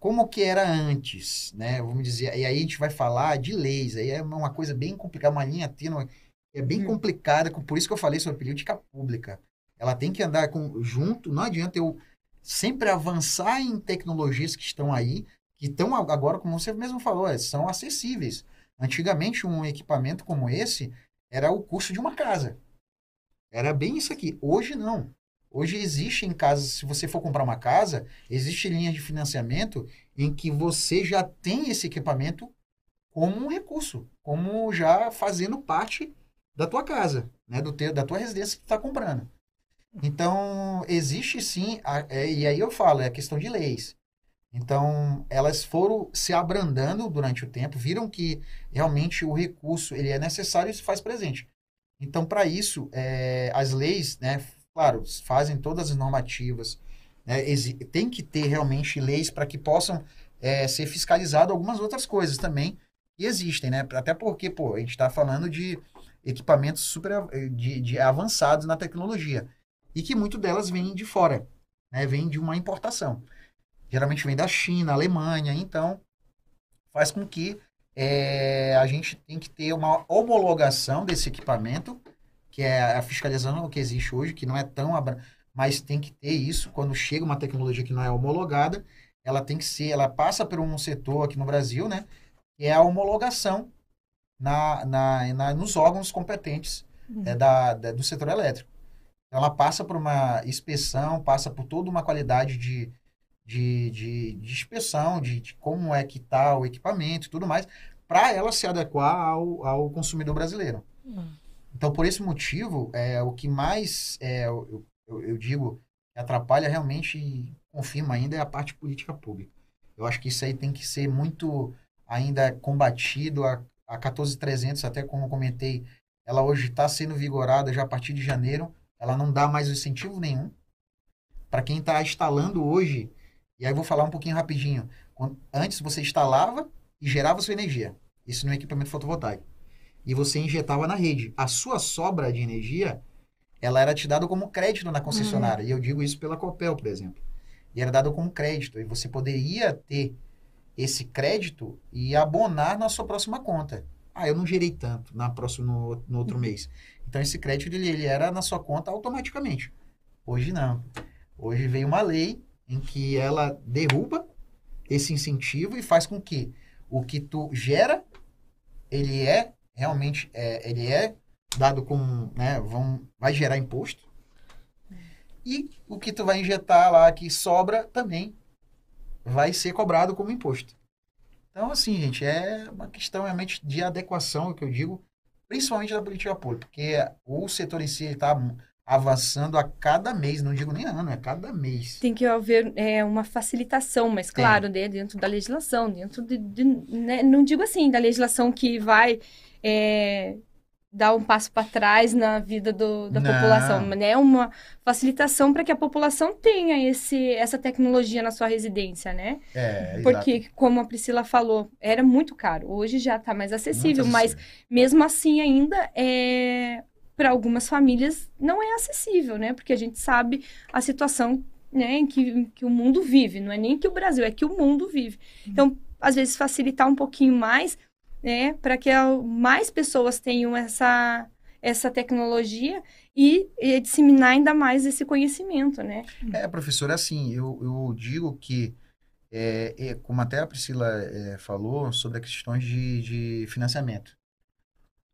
[SPEAKER 4] como que era antes, né? Vamos dizer, e aí a gente vai falar de leis, aí é uma coisa bem complicada, uma linha tênue, é bem hum. complicada, por isso que eu falei sobre política pública. Ela tem que andar com, junto, não adianta eu sempre avançar em tecnologias que estão aí, que estão agora, como você mesmo falou, é, são acessíveis. Antigamente, um equipamento como esse era o custo de uma casa. Era bem isso aqui. Hoje, não. Hoje existe em casas, se você for comprar uma casa, existe linha de financiamento em que você já tem esse equipamento como um recurso, como já fazendo parte da tua casa, né, do teu, da tua residência que tu está comprando. Então, existe sim, a, é, e aí eu falo, é a questão de leis. Então, elas foram se abrandando durante o tempo, viram que realmente o recurso ele é necessário e se faz presente. Então, para isso, é, as leis né, Claro, fazem todas as normativas, né? tem que ter realmente leis para que possam é, ser fiscalizado algumas outras coisas também que existem, né? Até porque, pô, a gente está falando de equipamentos super de, de, avançados na tecnologia e que muito delas vêm de fora, né? Vem de uma importação. Geralmente vem da China, Alemanha, então faz com que é, a gente tem que ter uma homologação desse equipamento que é a fiscalização que existe hoje, que não é tão mas tem que ter isso quando chega uma tecnologia que não é homologada, ela tem que ser, ela passa por um setor aqui no Brasil, né, que é a homologação na, na, na nos órgãos competentes uhum. é, da, da, do setor elétrico. Então, ela passa por uma inspeção, passa por toda uma qualidade de, de, de, de inspeção, de, de como é que está o equipamento e tudo mais, para ela se adequar ao, ao consumidor brasileiro. Uhum. Então, por esse motivo, é, o que mais é, eu, eu, eu digo atrapalha realmente e confirma ainda é a parte política pública. Eu acho que isso aí tem que ser muito ainda combatido, a, a 14300, até como comentei, ela hoje está sendo vigorada já a partir de janeiro, ela não dá mais incentivo nenhum. Para quem está instalando hoje, e aí eu vou falar um pouquinho rapidinho. Antes você instalava e gerava sua energia. Isso no equipamento fotovoltaico. E você injetava na rede. A sua sobra de energia, ela era te dada como crédito na concessionária. Uhum. E eu digo isso pela Copel, por exemplo. E era dado como crédito. E você poderia ter esse crédito e abonar na sua próxima conta. Ah, eu não gerei tanto na próxima, no, no outro uhum. mês. Então, esse crédito ele, ele era na sua conta automaticamente. Hoje não. Hoje veio uma lei em que ela derruba esse incentivo e faz com que o que tu gera, ele é realmente, é, ele é dado como, né, vão, vai gerar imposto. E o que tu vai injetar lá que sobra também vai ser cobrado como imposto. Então, assim, gente, é uma questão realmente de adequação, que eu digo, principalmente da política pública, porque o setor em si está avançando a cada mês, não digo nem ano, é cada mês.
[SPEAKER 3] Tem que haver é, uma facilitação, mas claro, né, dentro da legislação, dentro de, de né, não digo assim, da legislação que vai é, dar um passo para trás na vida do, da Não. população, né? Uma facilitação para que a população tenha esse, essa tecnologia na sua residência, né?
[SPEAKER 4] É,
[SPEAKER 3] Porque, exato. como a Priscila falou, era muito caro. Hoje já está mais acessível, mas mesmo assim ainda é para algumas famílias não é acessível, né? Porque a gente sabe a situação né, em que, que o mundo vive. Não é nem que o Brasil, é que o mundo vive. Uhum. Então, às vezes, facilitar um pouquinho mais né, para que mais pessoas tenham essa, essa tecnologia e, e, disseminar ainda mais esse conhecimento, né?
[SPEAKER 4] É, professora, assim, eu, eu digo que, é, é, como até a Priscila é, falou, sobre as questões de, de financiamento.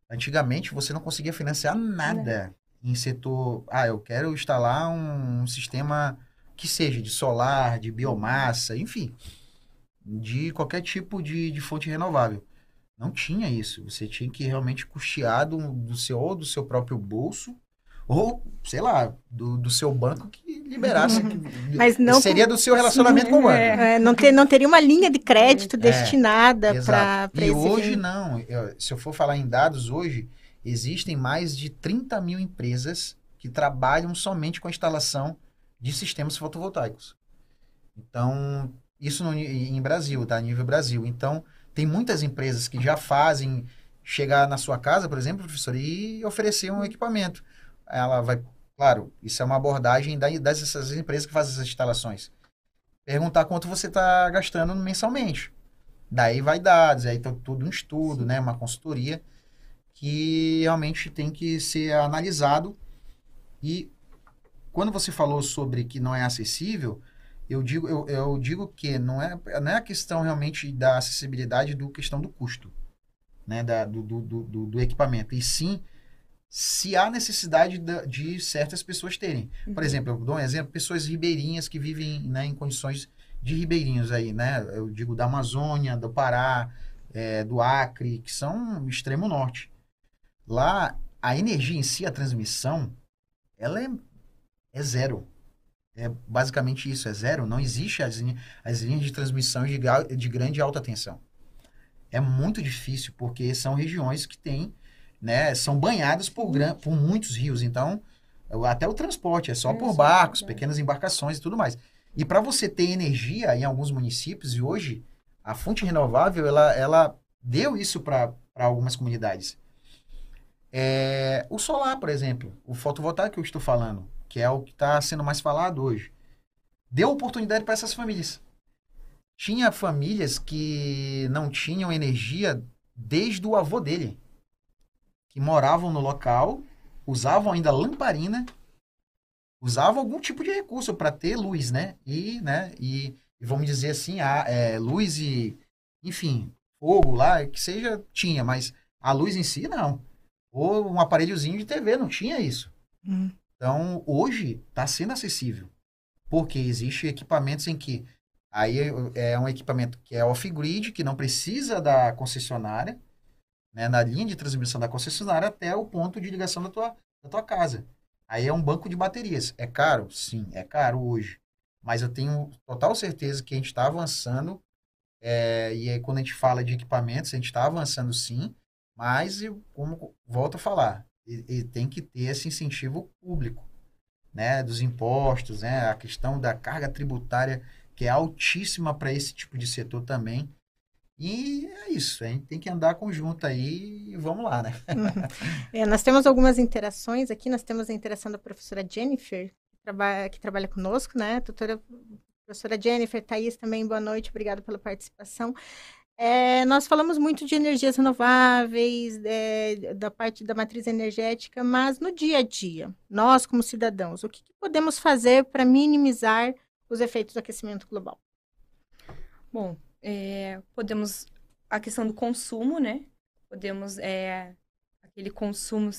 [SPEAKER 4] Antigamente, você não conseguia financiar nada em setor... Ah, eu quero instalar um, um sistema que seja de solar, de biomassa, enfim, de qualquer tipo de, de fonte renovável. Não tinha isso. Você tinha que realmente custear do, do seu, ou do seu próprio bolso, ou, sei lá, do, do seu banco que liberasse. Uhum.
[SPEAKER 2] Mas não
[SPEAKER 4] seria com... do seu relacionamento Sim, com o banco.
[SPEAKER 2] É, não, ter, não teria uma linha de crédito é, destinada para
[SPEAKER 4] E hoje fim. não. Eu, se eu for falar em dados, hoje existem mais de 30 mil empresas que trabalham somente com a instalação de sistemas fotovoltaicos. Então, isso no, em Brasil, tá? Nível Brasil. Então, tem muitas empresas que já fazem chegar na sua casa, por exemplo, professor, e oferecer um equipamento. Ela vai, claro, isso é uma abordagem dessas empresas que fazem essas instalações. Perguntar quanto você está gastando mensalmente. Daí vai dados, aí tá tudo um estudo, né, uma consultoria que realmente tem que ser analisado. E quando você falou sobre que não é acessível, eu digo, eu, eu digo que não é, não é a questão realmente da acessibilidade do questão do custo, né, da, do, do, do, do equipamento, e sim se há necessidade de, certas pessoas terem. Uhum. Por exemplo, eu dou um exemplo, pessoas ribeirinhas que vivem né, em condições de ribeirinhos aí, né? Eu digo da Amazônia, do Pará, é, do Acre, que são extremo norte. Lá, a energia em si, a transmissão, ela é, é zero. É basicamente isso, é zero. Não existe as, as linhas de transmissão de, de grande e alta tensão. É muito difícil, porque são regiões que têm, né, são banhadas por, gran, por muitos rios. Então, até o transporte é só por barcos, pequenas embarcações e tudo mais. E para você ter energia em alguns municípios, e hoje a fonte renovável, ela, ela deu isso para algumas comunidades. É, o solar, por exemplo, o fotovoltaico que eu estou falando, que é o que está sendo mais falado hoje, deu oportunidade para essas famílias. Tinha famílias que não tinham energia desde o avô dele, que moravam no local, usavam ainda lamparina, usavam algum tipo de recurso para ter luz, né? E, né? E, e vamos dizer assim, a, é, luz e, enfim, fogo lá, que seja, tinha, mas a luz em si, não. Ou um aparelhozinho de TV, não tinha isso. Hum. Então, hoje está sendo acessível. Porque existe equipamentos em que aí é um equipamento que é off-grid, que não precisa da concessionária, né, na linha de transmissão da concessionária até o ponto de ligação da tua, da tua casa. Aí é um banco de baterias. É caro? Sim, é caro hoje. Mas eu tenho total certeza que a gente está avançando. É, e aí, quando a gente fala de equipamentos, a gente está avançando sim. Mas, como volto a falar, ele tem que ter esse incentivo público, né, dos impostos, né, a questão da carga tributária que é altíssima para esse tipo de setor também. E é isso, a gente tem que andar conjunto aí e vamos lá, né?
[SPEAKER 2] é, nós temos algumas interações aqui, nós temos a interação da professora Jennifer, que trabalha, que trabalha conosco, né? Doutora professora Jennifer, Thaís também, boa noite, obrigada pela participação. É, nós falamos muito de energias renováveis, é, da parte da matriz energética, mas no dia a dia, nós como cidadãos, o que, que podemos fazer para minimizar os efeitos do aquecimento global?
[SPEAKER 3] Bom, é, podemos a questão do consumo, né? Podemos é, aquele consumo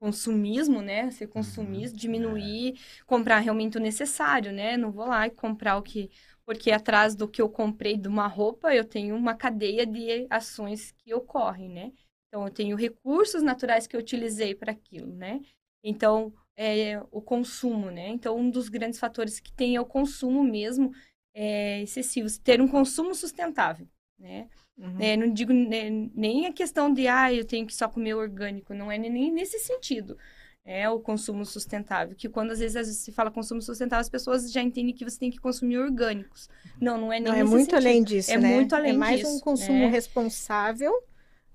[SPEAKER 3] consumismo, né? Ser consumista, uhum, diminuir, é. comprar realmente o necessário, né? Não vou lá e comprar o que porque atrás do que eu comprei de uma roupa, eu tenho uma cadeia de ações que ocorrem, né? Então, eu tenho recursos naturais que eu utilizei para aquilo, né? Então, é o consumo, né? Então, um dos grandes fatores que tem é o consumo mesmo é, excessivo. Ter um consumo sustentável, né? Uhum. É, não digo né, nem a questão de, ah, eu tenho que só comer orgânico. Não é nem nesse sentido é o consumo sustentável. Que quando às vezes, às vezes se fala consumo sustentável, as pessoas já entendem que você tem que consumir orgânicos. Não, não é nem
[SPEAKER 2] Não, é muito sentido. além disso,
[SPEAKER 3] é
[SPEAKER 2] né?
[SPEAKER 3] muito além
[SPEAKER 2] é mais
[SPEAKER 3] disso,
[SPEAKER 2] um consumo
[SPEAKER 3] é.
[SPEAKER 2] responsável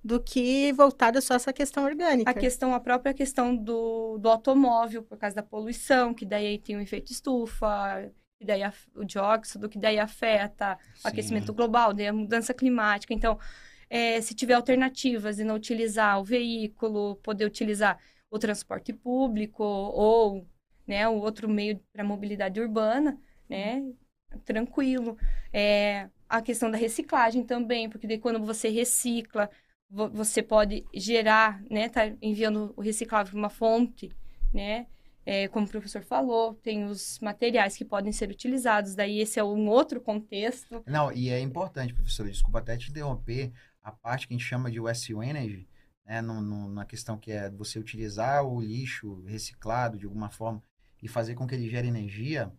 [SPEAKER 2] do que voltado só essa questão orgânica.
[SPEAKER 3] A questão, a própria questão do, do automóvel, por causa da poluição, que daí tem o um efeito estufa, que daí o dióxido, que daí afeta Sim. o aquecimento global, daí a mudança climática. Então, é, se tiver alternativas e não utilizar o veículo, poder utilizar o transporte público ou né, o outro meio para mobilidade urbana, né, tranquilo. É, a questão da reciclagem também, porque daí quando você recicla, você pode gerar, né, tá enviando o reciclável para uma fonte, né, é, como o professor falou, tem os materiais que podem ser utilizados, daí esse é um outro contexto.
[SPEAKER 4] Não, e é importante, professor, desculpa até te interromper, a parte que a gente chama de West Energy, né, no, no, na questão que é você utilizar o lixo reciclado de alguma forma e fazer com que ele gere energia,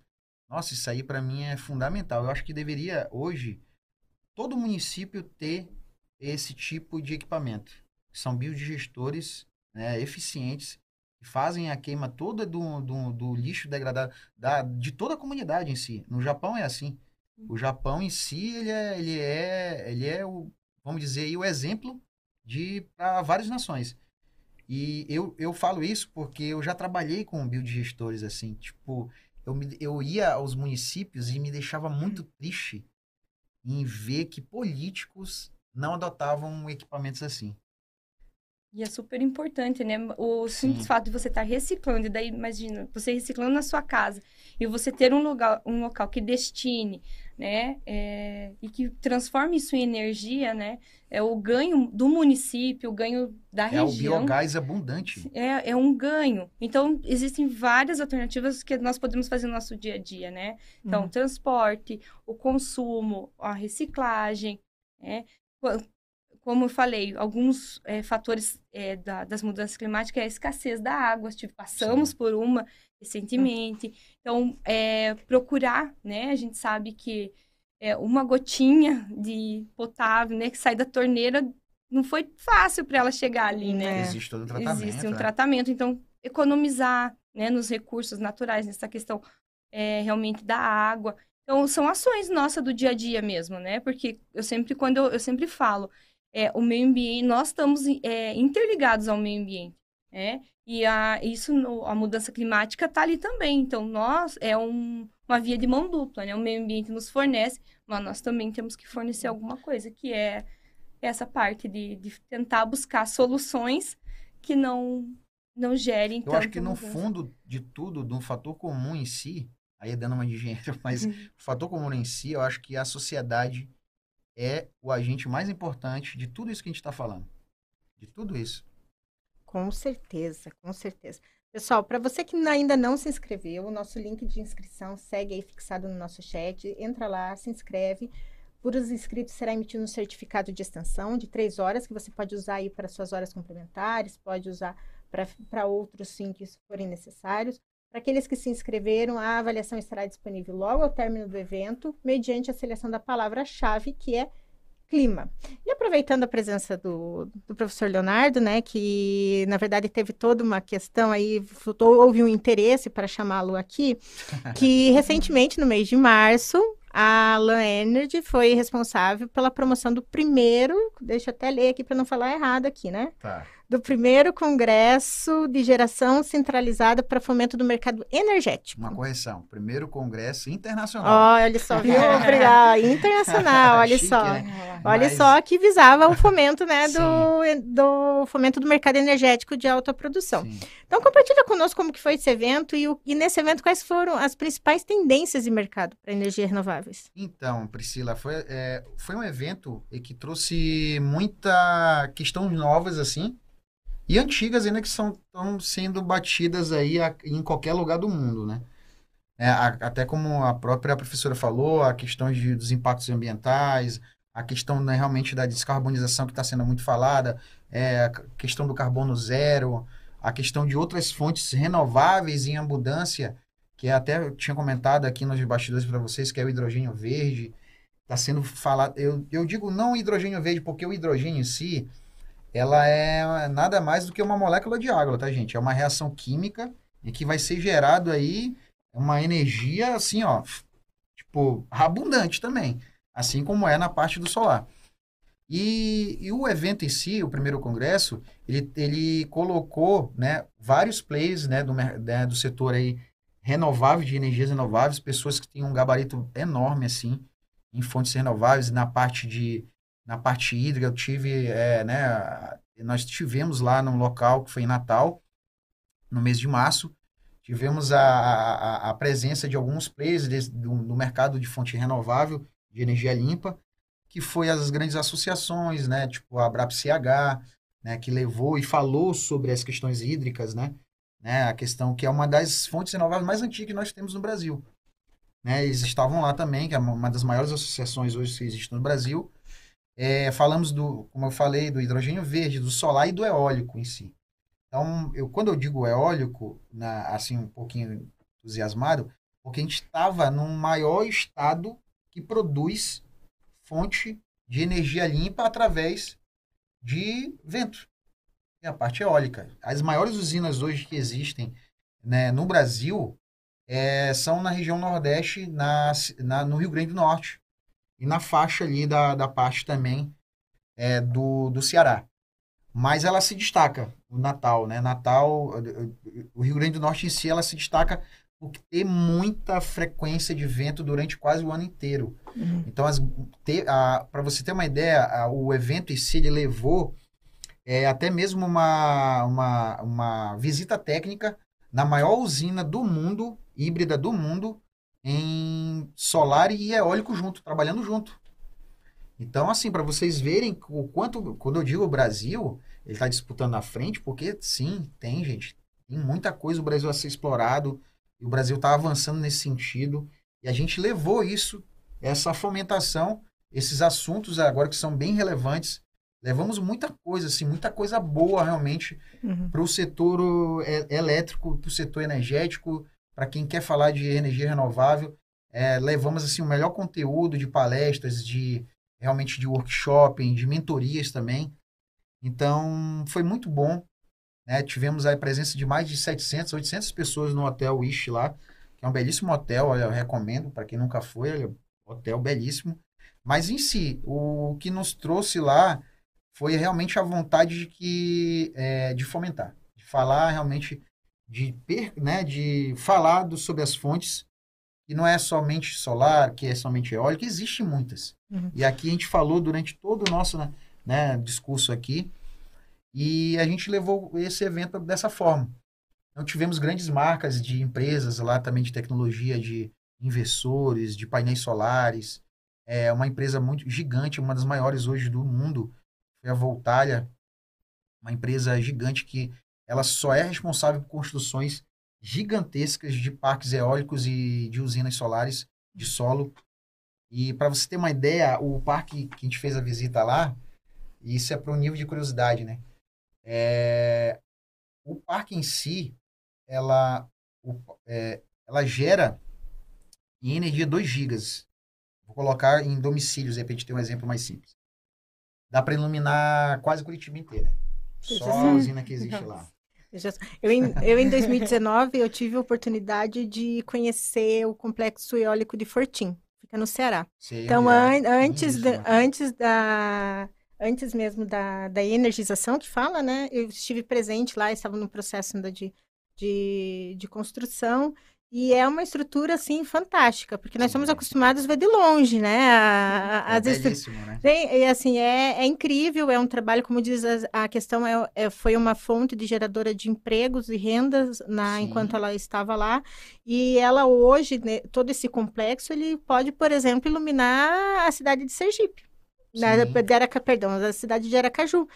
[SPEAKER 4] nossa, isso aí para mim é fundamental. Eu acho que deveria hoje todo município ter esse tipo de equipamento. São biodigestores né, eficientes fazem a queima toda do, do, do lixo degradado da, de toda a comunidade em si. No Japão é assim. O Japão em si ele é, ele é, ele é o, vamos dizer, o exemplo de para várias nações. E eu, eu falo isso porque eu já trabalhei com biodigestores assim, tipo, eu, me, eu ia aos municípios e me deixava muito triste em ver que políticos não adotavam equipamentos assim.
[SPEAKER 3] E é super importante, né? O simples fato de você estar tá reciclando, e daí, imagina, você reciclando na sua casa, e você ter um lugar, um local que destine, né? É, e que transforme isso em energia, né? É o ganho do município, o ganho da é região.
[SPEAKER 4] É o biogás abundante.
[SPEAKER 3] É, é um ganho. Então, existem várias alternativas que nós podemos fazer no nosso dia a dia, né? Então, uhum. transporte, o consumo, a reciclagem, né? Como eu falei, alguns é, fatores é, da, das mudanças climáticas é a escassez da água. Tipo, passamos Sim. por uma recentemente. Então, é, procurar, né? A gente sabe que é, uma gotinha de potável, né, que sai da torneira, não foi fácil para ela chegar ali, né?
[SPEAKER 4] Existe todo um tratamento.
[SPEAKER 3] Existe um
[SPEAKER 4] é.
[SPEAKER 3] tratamento. Então, economizar, né, nos recursos naturais, nessa questão é, realmente da água. Então, são ações nossas do dia a dia mesmo, né? Porque eu sempre, quando eu, eu sempre falo, é, o meio ambiente, nós estamos é, interligados ao meio ambiente, né? E a, isso, no, a mudança climática está ali também. Então, nós, é um, uma via de mão dupla, né? O meio ambiente nos fornece, mas nós também temos que fornecer alguma coisa, que é essa parte de, de tentar buscar soluções que não, não gerem
[SPEAKER 4] Eu acho que no mudança. fundo de tudo, de um fator comum em si, aí é dando uma de engenheiro, mas uhum. o fator comum em si, eu acho que a sociedade é o agente mais importante de tudo isso que a gente está falando. De tudo isso.
[SPEAKER 2] Com certeza, com certeza. Pessoal, para você que ainda não se inscreveu, o nosso link de inscrição segue aí fixado no nosso chat. Entra lá, se inscreve. Por os inscritos será emitido um certificado de extensão de três horas, que você pode usar aí para suas horas complementares, pode usar para outros sim que forem necessários. Para aqueles que se inscreveram, a avaliação estará disponível logo ao término do evento, mediante a seleção da palavra-chave, que é clima. E aproveitando a presença do, do professor Leonardo, né, que na verdade teve toda uma questão aí, houve um interesse para chamá-lo aqui, que recentemente, no mês de março, a Lan Energy foi responsável pela promoção do primeiro, deixa eu até ler aqui para não falar errado aqui, né?
[SPEAKER 4] Tá
[SPEAKER 2] do primeiro Congresso de Geração Centralizada para Fomento do Mercado Energético.
[SPEAKER 4] Uma correção. Primeiro Congresso Internacional.
[SPEAKER 2] olha só, viu? Obrigado. Internacional, olha Chique, só. Né? Olha Mas... só que visava o fomento, né, do, do fomento do mercado energético de alta produção. Sim. Então, compartilha conosco como que foi esse evento e, o, e nesse evento quais foram as principais tendências de mercado para energias renováveis.
[SPEAKER 4] Então, Priscila, foi, é, foi um evento que trouxe muita questões novas, assim, e antigas ainda que estão sendo batidas aí a, em qualquer lugar do mundo, né? É, a, até como a própria professora falou, a questão de, dos impactos ambientais, a questão né, realmente da descarbonização que está sendo muito falada, é, a questão do carbono zero, a questão de outras fontes renováveis em abundância, que até eu tinha comentado aqui nos bastidores para vocês, que é o hidrogênio verde, está sendo falado, eu, eu digo não hidrogênio verde, porque o hidrogênio em si, ela é nada mais do que uma molécula de água, tá, gente? É uma reação química e que vai ser gerado aí uma energia assim, ó, tipo, abundante também, assim como é na parte do solar. E, e, o evento em si, o primeiro congresso, ele, ele colocou né, vários players né, do, né, do setor aí renovável, de energias renováveis, pessoas que têm um gabarito enorme assim em fontes renováveis, na parte de na parte hídrica, eu tive, é, né, nós tivemos lá num local que foi em Natal, no mês de março, tivemos a, a, a presença de alguns players do, do, mercado de fonte renovável, de energia limpa, que foi as grandes associações, né, tipo a BRAPCH, né, que levou e falou sobre as questões hídricas, né, né, a questão que é uma das fontes renováveis mais antigas que nós temos no Brasil. Né, eles estavam lá também, que é uma das maiores associações hoje que existe no Brasil, é, falamos do, como eu falei, do hidrogênio verde, do solar e do eólico em si. Então, eu, quando eu digo eólico, na, assim, um pouquinho entusiasmado, porque a gente estava num maior estado que produz fonte de energia limpa através de vento. E a parte eólica. As maiores usinas hoje que existem né, no Brasil é, são na região Nordeste, na, na, no Rio Grande do Norte e na faixa ali da, da parte também é, do, do Ceará. Mas ela se destaca, o Natal, né? Natal, o Rio Grande do Norte em si, ela se destaca por ter muita frequência de vento durante quase o ano inteiro. Uhum. Então, para você ter uma ideia, a, o evento em si, ele levou é, até mesmo uma, uma, uma visita técnica na maior usina do mundo, híbrida do mundo, em solar e eólico junto, trabalhando junto. Então, assim, para vocês verem o quanto, quando eu digo o Brasil, ele está disputando na frente, porque sim, tem, gente. Tem muita coisa o Brasil a ser explorado, e o Brasil está avançando nesse sentido. E a gente levou isso, essa fomentação, esses assuntos agora que são bem relevantes. Levamos muita coisa, assim, muita coisa boa realmente uhum. para o setor é, elétrico, para o setor energético, para quem quer falar de energia renovável. É, levamos assim o melhor conteúdo de palestras, de realmente de workshop, de mentorias também. Então, foi muito bom. Né? Tivemos a presença de mais de 700, 800 pessoas no Hotel Wish lá, que é um belíssimo hotel, eu recomendo para quem nunca foi, olha, hotel belíssimo. Mas em si, o que nos trouxe lá foi realmente a vontade de que é, de fomentar, de falar realmente de, né, de falar do, sobre as fontes, que não é somente solar, que é somente eólica, existem muitas. Uhum. E aqui a gente falou durante todo o nosso né, discurso aqui, e a gente levou esse evento dessa forma. Então tivemos grandes marcas de empresas lá também de tecnologia, de inversores, de painéis solares. É uma empresa muito gigante, uma das maiores hoje do mundo, foi a Voltalia, uma empresa gigante que ela só é responsável por construções gigantescas de parques eólicos e de usinas solares de solo. E para você ter uma ideia, o parque que a gente fez a visita lá, isso é para um nível de curiosidade, né? É, o parque em si, ela, o, é, ela gera em energia 2 gigas. Vou colocar em domicílios, de repente ter um exemplo mais simples. dá para iluminar quase Curitiba inteira. Só a usina que existe lá.
[SPEAKER 2] Eu em, eu, em 2019, eu tive a oportunidade de conhecer o complexo eólico de Fortim, fica no Ceará.
[SPEAKER 4] Sei,
[SPEAKER 2] Então,
[SPEAKER 4] é.
[SPEAKER 2] an antes,
[SPEAKER 4] Isso,
[SPEAKER 2] da, antes da antes mesmo da, da energização que fala, né? Eu estive presente lá, estava no processo ainda de, de, de construção. E é uma estrutura, assim, fantástica, porque nós somos acostumados a ver de longe, né? A, a,
[SPEAKER 4] É
[SPEAKER 2] as estru-
[SPEAKER 4] né?
[SPEAKER 2] Tem, e assim, é, é incrível, é um trabalho, como diz a, a questão, é, é- foi uma fonte de geradora de empregos e rendas na,
[SPEAKER 4] Sim.
[SPEAKER 2] enquanto ela estava lá. E ela hoje, né, todo esse complexo, ele pode, por exemplo, iluminar a cidade de Sergipe. Na, de Araca, perdão, a cidade de Aracaju,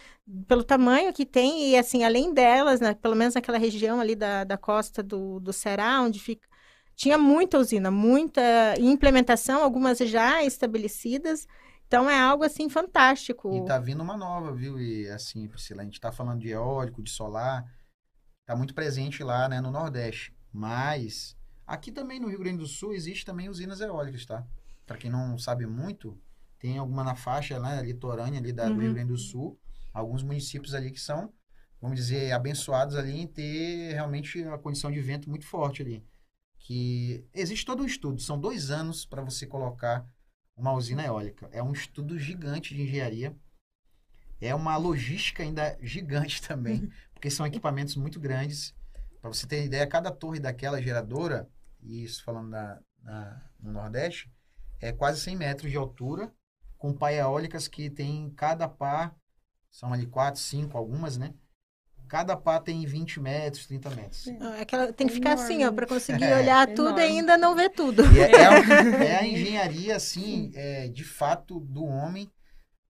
[SPEAKER 2] pelo tamanho que tem, e assim, além delas, né, pelo menos naquela região ali da, da costa do, do Ceará, onde fica, tinha muita usina, muita em implementação, algumas já estabelecidas, então é algo assim fantástico.
[SPEAKER 4] E tá vindo uma nova, viu? E assim, Priscila, a gente tá falando de eólico, de solar, tá muito presente lá, né, no Nordeste. Mas aqui também no Rio Grande do Sul existe também usinas eólicas, tá? Para quem não sabe muito, tem alguma na faixa, né, litorânea ali da, do
[SPEAKER 2] Uhum.
[SPEAKER 4] Rio Grande do Sul, alguns municípios ali que são, vamos dizer, abençoados ali em ter realmente a condição de vento muito forte ali. Que existe todo um estudo, são dois anos para você colocar uma usina eólica. É um estudo gigante de engenharia. É uma logística ainda gigante também, porque são equipamentos muito grandes. Para você ter ideia, cada torre daquela geradora, e isso falando na, na- no Nordeste, é quase 100 metros de altura, com pá eólicas que tem cada pá, são ali 4, 5, algumas, né? Cada pá tem 20 metros, 30 metros.
[SPEAKER 2] Ah, Aquela, tem que ficar assim, ó,
[SPEAKER 3] Enorme.
[SPEAKER 2] para conseguir
[SPEAKER 4] É.
[SPEAKER 2] olhar tudo e
[SPEAKER 3] Enorme.
[SPEAKER 2] ainda não ver tudo.
[SPEAKER 4] E é, é a- é a engenharia, assim, é, de fato, do homem,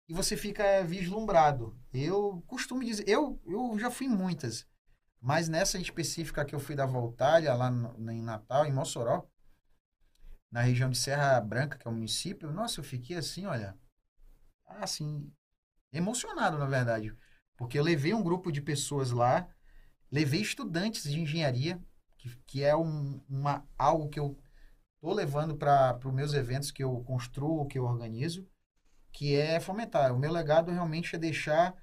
[SPEAKER 4] e você fica vislumbrado. Eu costumo dizer, eu, eu já fui em muitas, mas nessa específica que eu fui da Voltalha, lá no- em Natal, em Mossoró, na região de Serra Branca, que é o município, nossa, eu fiquei assim, olha, assim, emocionado, na verdade. Porque eu levei um grupo de pessoas lá, levei estudantes de engenharia, que, que é um, uma, algo que eu tô levando para os meus eventos que eu construo, que eu organizo, que é fomentar. O meu legado realmente é deixar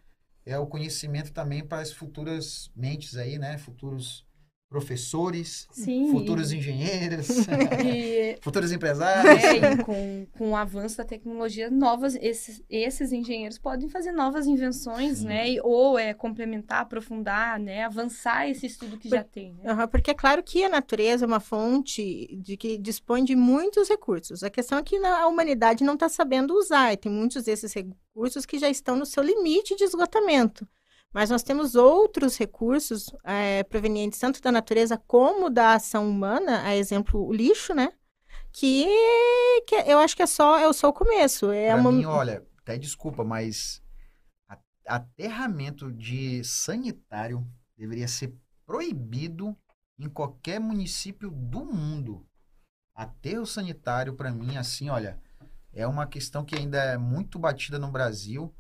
[SPEAKER 4] é o conhecimento também para as futuras mentes aí, né? Futuros professores,
[SPEAKER 3] Sim.
[SPEAKER 4] futuros engenheiros,
[SPEAKER 3] E,
[SPEAKER 4] futuros empresários.
[SPEAKER 3] é, e com, com o avanço da tecnologia, novas, esses, esses engenheiros podem fazer novas invenções,
[SPEAKER 4] Sim.
[SPEAKER 3] né? E- ou é, complementar, aprofundar, né? Avançar esse estudo que já tem. Né?
[SPEAKER 2] Aham, porque é claro que a natureza é uma fonte de que dispõe de muitos recursos. A questão é que a humanidade não está sabendo usar, e tem muitos desses recursos que já estão no seu limite de esgotamento. Mas nós temos outros recursos eh, provenientes tanto da natureza como da ação humana, a exemplo, o lixo, né? Que, que eu acho que é só, é só o começo. É
[SPEAKER 4] Pra
[SPEAKER 2] uma...
[SPEAKER 4] mim, olha, até desculpa, mas a- aterramento de sanitário deveria ser proibido em qualquer município do mundo. Aterro sanitário, para mim, assim, olha, é uma questão que ainda é muito batida no Brasil,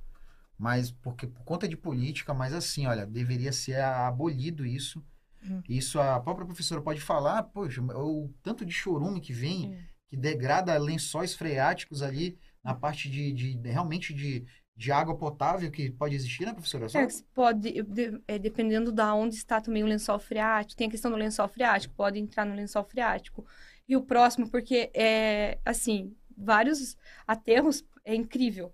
[SPEAKER 4] mas porque por conta de política, mas assim, olha, deveria ser abolido isso.
[SPEAKER 2] Uhum.
[SPEAKER 4] Isso a própria professora pode falar, poxa, o tanto de chorume que vem, que degrada lençóis freáticos ali na parte de, de- realmente de, de água potável que pode existir, né, professora?
[SPEAKER 3] É, pode, de- é, dependendo da onde está também o lençol freático, tem a questão do lençol freático, pode entrar no lençol freático. E o próximo, porque é assim, vários aterros é incrível.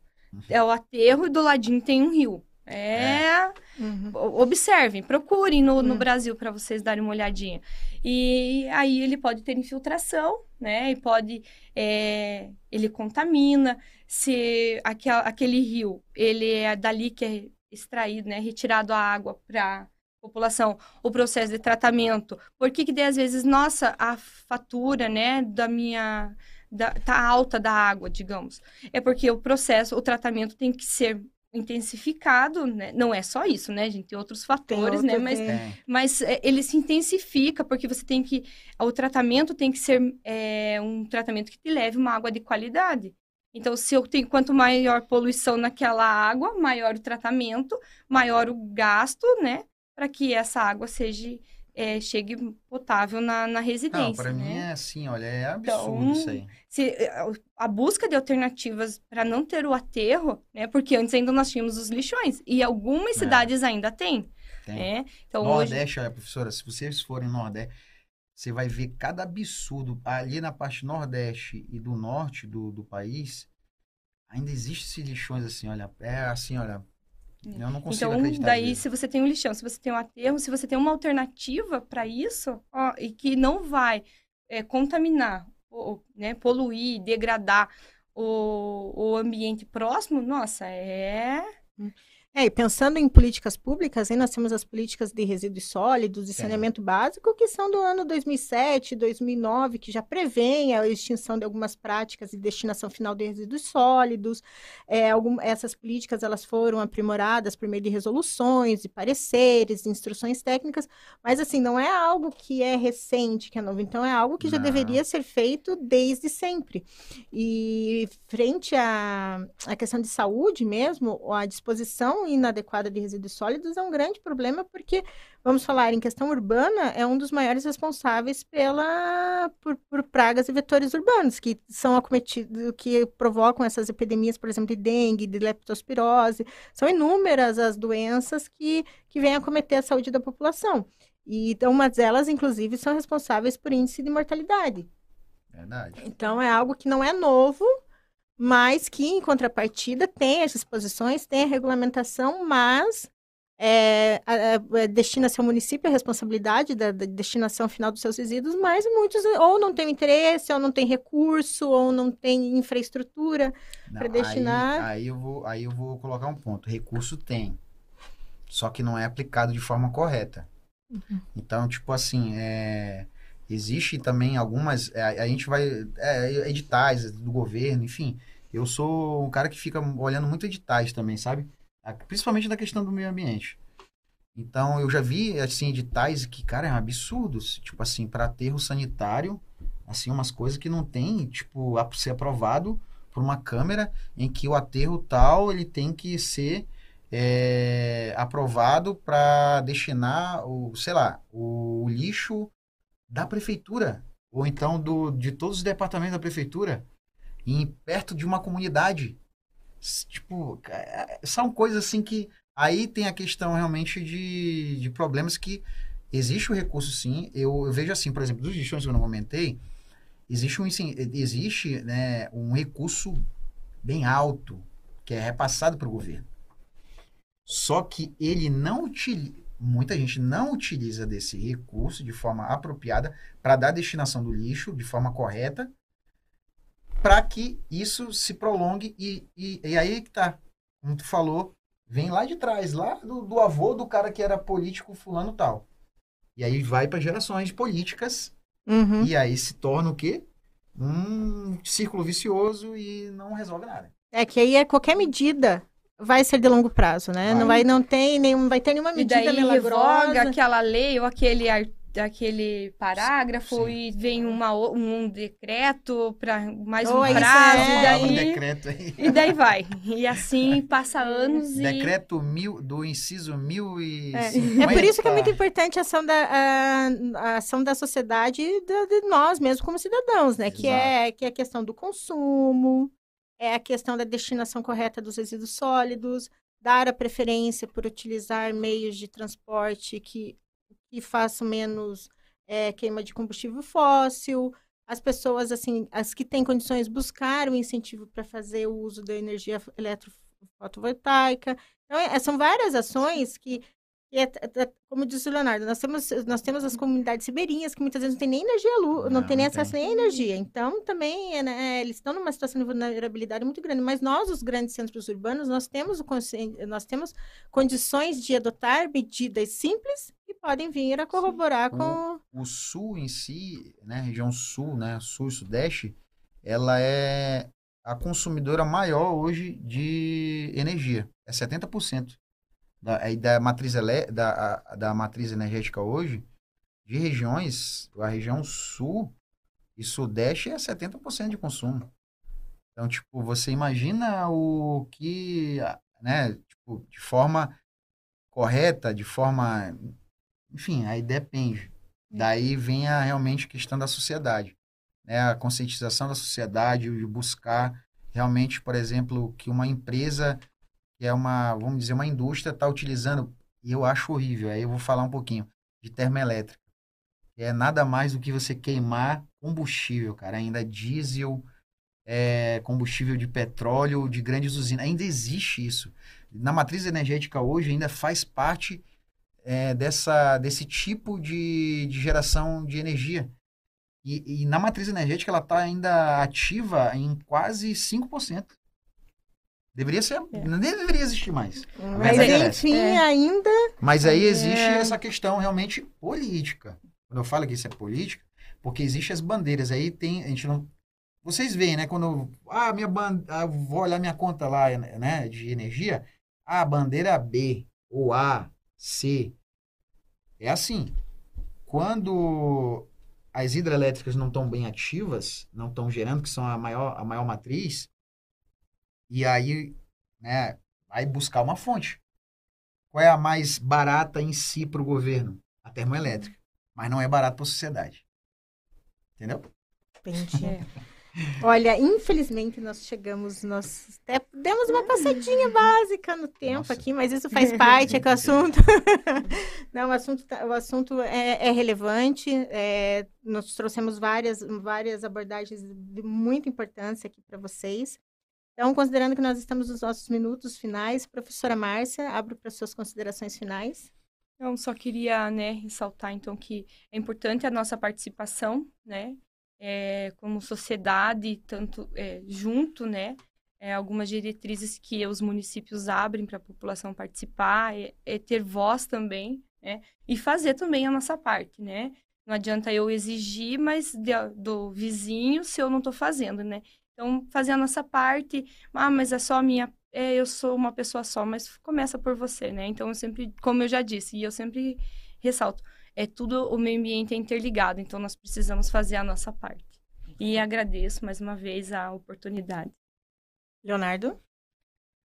[SPEAKER 3] É o aterro e do ladinho tem um rio. É,
[SPEAKER 2] Uhum.
[SPEAKER 3] o- observem, procurem no, no
[SPEAKER 2] Hum.
[SPEAKER 3] Brasil para vocês darem uma olhadinha. E aí ele pode ter infiltração, né? E pode, é, ele contamina. Se aquel, aquele rio, ele é dali que é extraído, né? Retirado a água para população, o processo de tratamento. Por que que daí, às vezes, nossa, a fatura, né, da minha da, tá alta da água, digamos. É porque o processo, o tratamento tem que ser intensificado, né? Não é só isso, né, gente? Tem outros
[SPEAKER 2] Tem
[SPEAKER 3] fatores, né?
[SPEAKER 2] outro-
[SPEAKER 3] Mas,
[SPEAKER 2] tem-
[SPEAKER 4] Tem.
[SPEAKER 3] mas é, ele se intensifica porque você tem que... O tratamento tem que ser é, um tratamento que te leve uma água de qualidade. Então, se eu tenho quanto maior poluição naquela água, maior o tratamento, maior o gasto, né? Para que essa água seja é, chegue potável na, na residência.
[SPEAKER 4] Não, para
[SPEAKER 3] né?
[SPEAKER 4] mim é assim, olha, é absurdo
[SPEAKER 3] Então,
[SPEAKER 4] isso aí.
[SPEAKER 3] se, eh, a busca de alternativas para não ter o aterro, né? Porque antes ainda nós tínhamos os lixões e algumas
[SPEAKER 4] É.
[SPEAKER 3] cidades ainda têm,
[SPEAKER 4] Tem.
[SPEAKER 3] né? Então hoje
[SPEAKER 4] Nordeste, olha, professora, se vocês forem no Nordeste, você vai ver cada absurdo ali na parte Nordeste e do Norte do, do país. Ainda existe esses lixões assim, olha, é assim, olha, eu não consigo
[SPEAKER 3] Então,
[SPEAKER 4] acreditar.
[SPEAKER 3] daí,
[SPEAKER 4] nisso.
[SPEAKER 3] se você tem um lixão, se você tem um aterro, se você tem uma alternativa para isso, ó, e que não vai é, contaminar, ou, né, poluir, degradar o, o ambiente próximo, nossa, é.
[SPEAKER 2] É, e pensando em políticas públicas, aí nós temos as políticas de resíduos sólidos e
[SPEAKER 4] Tem.
[SPEAKER 2] saneamento básico, que são do ano 2007, 2009, que já prevêem a extinção de algumas práticas e destinação final de resíduos sólidos. É, algum, essas políticas elas foram aprimoradas por meio de resoluções, e pareceres, instruções técnicas, mas assim, não é algo que é recente, que é novo, então é algo que já
[SPEAKER 4] Não.
[SPEAKER 2] deveria ser feito desde sempre. E frente à, à questão de saúde mesmo, a disposição inadequada de resíduos sólidos é um grande problema, porque, vamos falar, em questão urbana, é um dos maiores responsáveis pela, por, por pragas e vetores urbanos, que são acometidos, que provocam essas epidemias, por exemplo, de dengue, de leptospirose. São inúmeras as doenças que, que vêm acometer a saúde da população. E então, umas delas, inclusive, são responsáveis por índice de mortalidade.
[SPEAKER 4] Verdade.
[SPEAKER 2] Então é algo que não é novo, mas que em contrapartida tem as disposições, tem a regulamentação, mas é, é, destina-se ao município a responsabilidade da, da destinação final dos seus resíduos, mas muitos ou não têm interesse, ou não tem recurso, ou não tem infraestrutura. Pra destinar-
[SPEAKER 4] Aí, aí eu vou, aí eu vou colocar um ponto. Recurso tem, só que não é aplicado de forma correta.
[SPEAKER 2] Uhum.
[SPEAKER 4] Então, tipo assim, é, existe também algumas. é, a gente vai. é, editais do governo, enfim. Eu sou um cara que fica olhando muito editais também, sabe? A- Principalmente da questão do meio ambiente. Então, eu já vi, assim, editais que, cara, é um absurdo. Tipo assim, para aterro sanitário, assim, umas coisas que não tem, tipo, a ser aprovado por uma câmera em que o aterro tal, ele tem que ser é, aprovado para destinar o, sei lá, o, lixo da prefeitura ou então do, de todos os departamentos da prefeitura em perto de uma comunidade. Tipo, ca- são coisas assim que aí tem a questão realmente de, de problemas que existe o recurso sim. Eu, eu vejo assim, por exemplo, dos lixões que eu não comentei, existe um, incen- existe, né, um recurso bem alto que é repassado para o governo. Só que ele não utiliza, muita gente não utiliza desse recurso de forma apropriada para dar destinação do lixo de forma correta, para que isso se prolongue e, e, e aí que tá, como tu falou, vem lá de trás, lá do, do avô do cara que era político fulano tal. E aí vai para gerações políticas
[SPEAKER 2] Uhum.
[SPEAKER 4] e aí se torna o quê? Um círculo vicioso e não resolve nada.
[SPEAKER 2] É que aí é qualquer medida vai ser de longo prazo, né? Não vai, não tem nenhum, vai ter nenhuma
[SPEAKER 3] E
[SPEAKER 2] medida
[SPEAKER 3] daí
[SPEAKER 2] milagrosa.
[SPEAKER 3] revoga aquela lei ou aquele, aquele parágrafo
[SPEAKER 4] Sim.
[SPEAKER 3] e vem uma, um decreto para mais
[SPEAKER 2] Ou
[SPEAKER 3] um
[SPEAKER 2] é
[SPEAKER 3] prazo,
[SPEAKER 2] é.
[SPEAKER 3] e
[SPEAKER 4] Fala um
[SPEAKER 3] daí,
[SPEAKER 4] decreto aí.
[SPEAKER 3] e daí vai. E assim passa anos e...
[SPEAKER 4] Decreto mil, do inciso mil e
[SPEAKER 2] É por isso que é muito importante a ação da, a, a ação da sociedade e da- de nós mesmos como cidadãos, né? Que é, que é a questão do consumo, é a questão da destinação correta dos resíduos sólidos, dar a preferência por utilizar meios de transporte que, que façam menos é, queima de combustível fóssil. As pessoas, assim, as que têm condições, buscar o incentivo para fazer o uso da energia eletrofotovoltaica. Então, é- são várias ações que, que é- é- como disse o Leonardo, nós temos, nós temos as comunidades ribeirinhas que muitas vezes não têm nem energia, não,
[SPEAKER 4] Não,
[SPEAKER 2] tem nem acesso nem à energia. Então, também, é, né, eles estão numa situação de vulnerabilidade muito grande. Mas nós, os grandes centros urbanos, nós temos, o nós temos condições de adotar medidas simples que podem vir a corroborar
[SPEAKER 4] O-
[SPEAKER 2] com...
[SPEAKER 4] O sul em si, né, região sul, né, sul e sudeste, ela é a consumidora maior hoje de energia. É 70% da, aí da matriz ele, da, da matriz energética hoje, de regiões, a região sul e sudeste é 70% de consumo. Então, tipo, você imagina o que, né, tipo, de forma correta, de forma enfim, aí depende. Daí vem a realmente questão da sociedade, né? A conscientização da sociedade, de buscar realmente, por exemplo, que uma empresa que é uma, vamos dizer, uma indústria está utilizando, e eu acho horrível, aí eu vou falar um pouquinho de termoelétrica. É nada mais do que você queimar combustível, cara, ainda diesel, é, combustível de petróleo, de grandes usinas. Ainda existe isso. Na matriz energética hoje ainda faz parte é, dessa, desse tipo de, de geração de energia. E, e na matriz energética ela está ainda ativa em quase 5%. Deveria ser, é. não deveria existir mais.
[SPEAKER 2] Mas, enfim, é. ainda.
[SPEAKER 4] Mas aí existe é. essa questão realmente política. Quando eu falo que isso é política, porque existem as bandeiras. Aí tem, a gente não, vocês veem, né? Quando ah, minha banda, ah, vou olhar minha conta lá, né, de energia, a ah, bandeira B ou A, C. É assim. Quando as hidrelétricas não estão bem ativas, não estão gerando, que são a maior, a maior matriz, e aí, né, vai buscar uma fonte. Qual é a mais barata em si para o governo? A termoelétrica. Mas não é barato para a sociedade. Entendeu?
[SPEAKER 2] Entendi. Olha, infelizmente nós chegamos, nós até demos uma passadinha básica no tempo Nossa. aqui, mas isso faz parte, é que o assunto, não, o assunto, tá, o assunto é, é relevante, é, nós trouxemos várias, várias abordagens de muita importância aqui para vocês. Então, considerando que nós estamos nos nossos minutos finais, professora Márcia, abro para suas considerações finais.
[SPEAKER 3] Eu só queria, né, ressaltar, então, que é importante a nossa participação, né, é, como sociedade, tanto é, junto, né? É, algumas diretrizes que os municípios abrem para a população participar, é, é, ter voz também, né? E fazer também a nossa parte, né? Não adianta eu exigir, mas de, do vizinho se eu não estou fazendo, né? Então, fazer a nossa parte, ah, mas é só a minha, é, eu sou uma pessoa só, mas começa por você, né? Então, eu sempre, como eu já disse, e eu sempre ressalto, é tudo, o meio ambiente é interligado, então nós precisamos fazer a nossa parte. E agradeço mais uma vez a oportunidade.
[SPEAKER 2] Leonardo?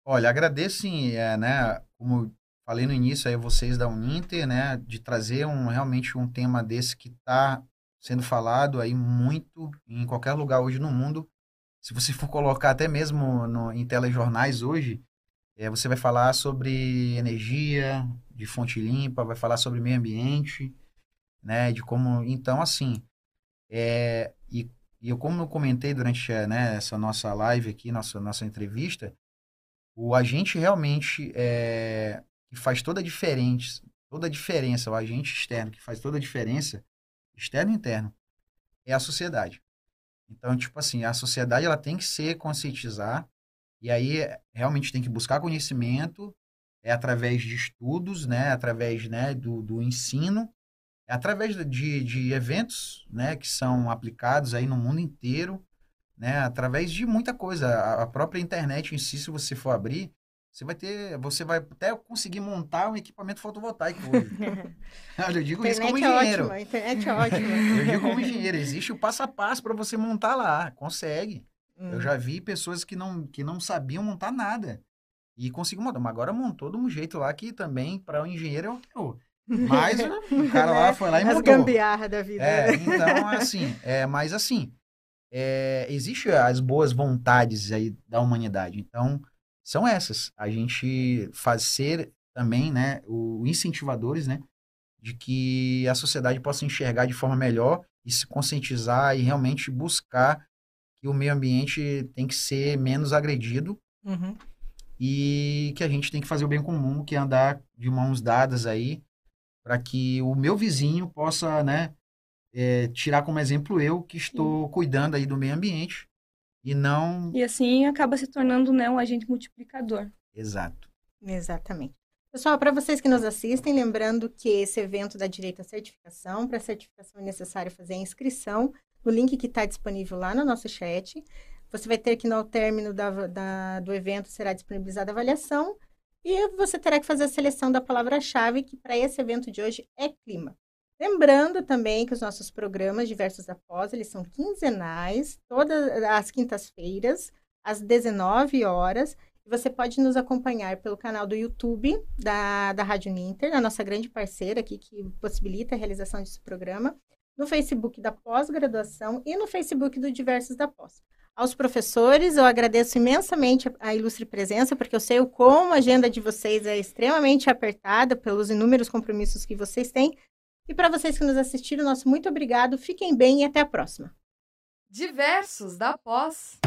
[SPEAKER 4] Olha, agradeço sim, é, né, como falei no início aí vocês da Uninter, né, de trazer um realmente um tema desse que está sendo falado aí muito em qualquer lugar hoje no mundo. Se você for colocar até mesmo no, em telejornais hoje, é, você vai falar sobre energia de fonte limpa, vai falar sobre meio ambiente, né? De como. Então, assim. É, e, e eu, como eu comentei durante né, essa nossa live aqui, nossa, nossa entrevista, o agente realmente é, que faz toda a diferença, toda a diferença, o agente externo que faz toda a diferença, externo e interno, é a sociedade. Então, tipo assim, a sociedade ela tem que se conscientizar e aí, realmente tem que buscar conhecimento, é através de estudos, né? Através né, do, do ensino, é através de, de eventos, né? Que são aplicados aí no mundo inteiro, né? Através de muita coisa. A, a própria internet em si, se você for abrir, você vai ter, você vai até conseguir montar um equipamento fotovoltaico hoje. eu digo isso como engenheiro.
[SPEAKER 2] É ótima, a internet é ótima.
[SPEAKER 4] eu digo como engenheiro, existe o passo a passo para você montar lá, consegue. Hum. Eu já vi pessoas que não, que não sabiam montar nada. E conseguiu montar. Mas agora montou de um jeito lá que também, para o um engenheiro, é um terror. Mas o cara lá foi lá e
[SPEAKER 2] As
[SPEAKER 4] montou.
[SPEAKER 2] As gambiarra da vida.
[SPEAKER 4] É, então, assim, é, mas assim, é, existe as boas vontades aí da humanidade. Então, são essas. A gente fazer também, né, o incentivadores, né, de que a sociedade possa enxergar de forma melhor e se conscientizar e realmente buscar que o meio ambiente tem que ser menos agredido
[SPEAKER 2] uhum.
[SPEAKER 4] e que a gente tem que fazer o bem comum, que é andar de mãos dadas aí, para que o meu vizinho possa, né, é, tirar como exemplo eu que estou cuidando aí do meio ambiente e não
[SPEAKER 3] e assim acaba se tornando né um agente multiplicador
[SPEAKER 4] exato
[SPEAKER 2] exatamente Pessoal, para vocês que nos assistem, lembrando que esse evento dá direito à certificação. Para certificação é necessário fazer a inscrição no link que está disponível lá no nosso chat. Você vai ter que, no término da, da, do evento, será disponibilizada a avaliação e você terá que fazer a seleção da palavra-chave, que para esse evento de hoje é clima. Lembrando também que os nossos programas diversos após, eles são quinzenais, todas as quintas-feiras, às 19 horas, você pode nos acompanhar pelo canal do YouTube da, da Rádio Ninter, a nossa grande parceira aqui que possibilita a realização desse programa, no Facebook da pós-graduação e no Facebook do Diversos da Pós. Aos professores, eu agradeço imensamente a ilustre presença, porque eu sei o como a agenda de vocês é extremamente apertada pelos inúmeros compromissos que vocês têm. E para vocês que nos assistiram, nosso muito obrigado, fiquem bem e até a próxima.
[SPEAKER 1] Diversos da Pós.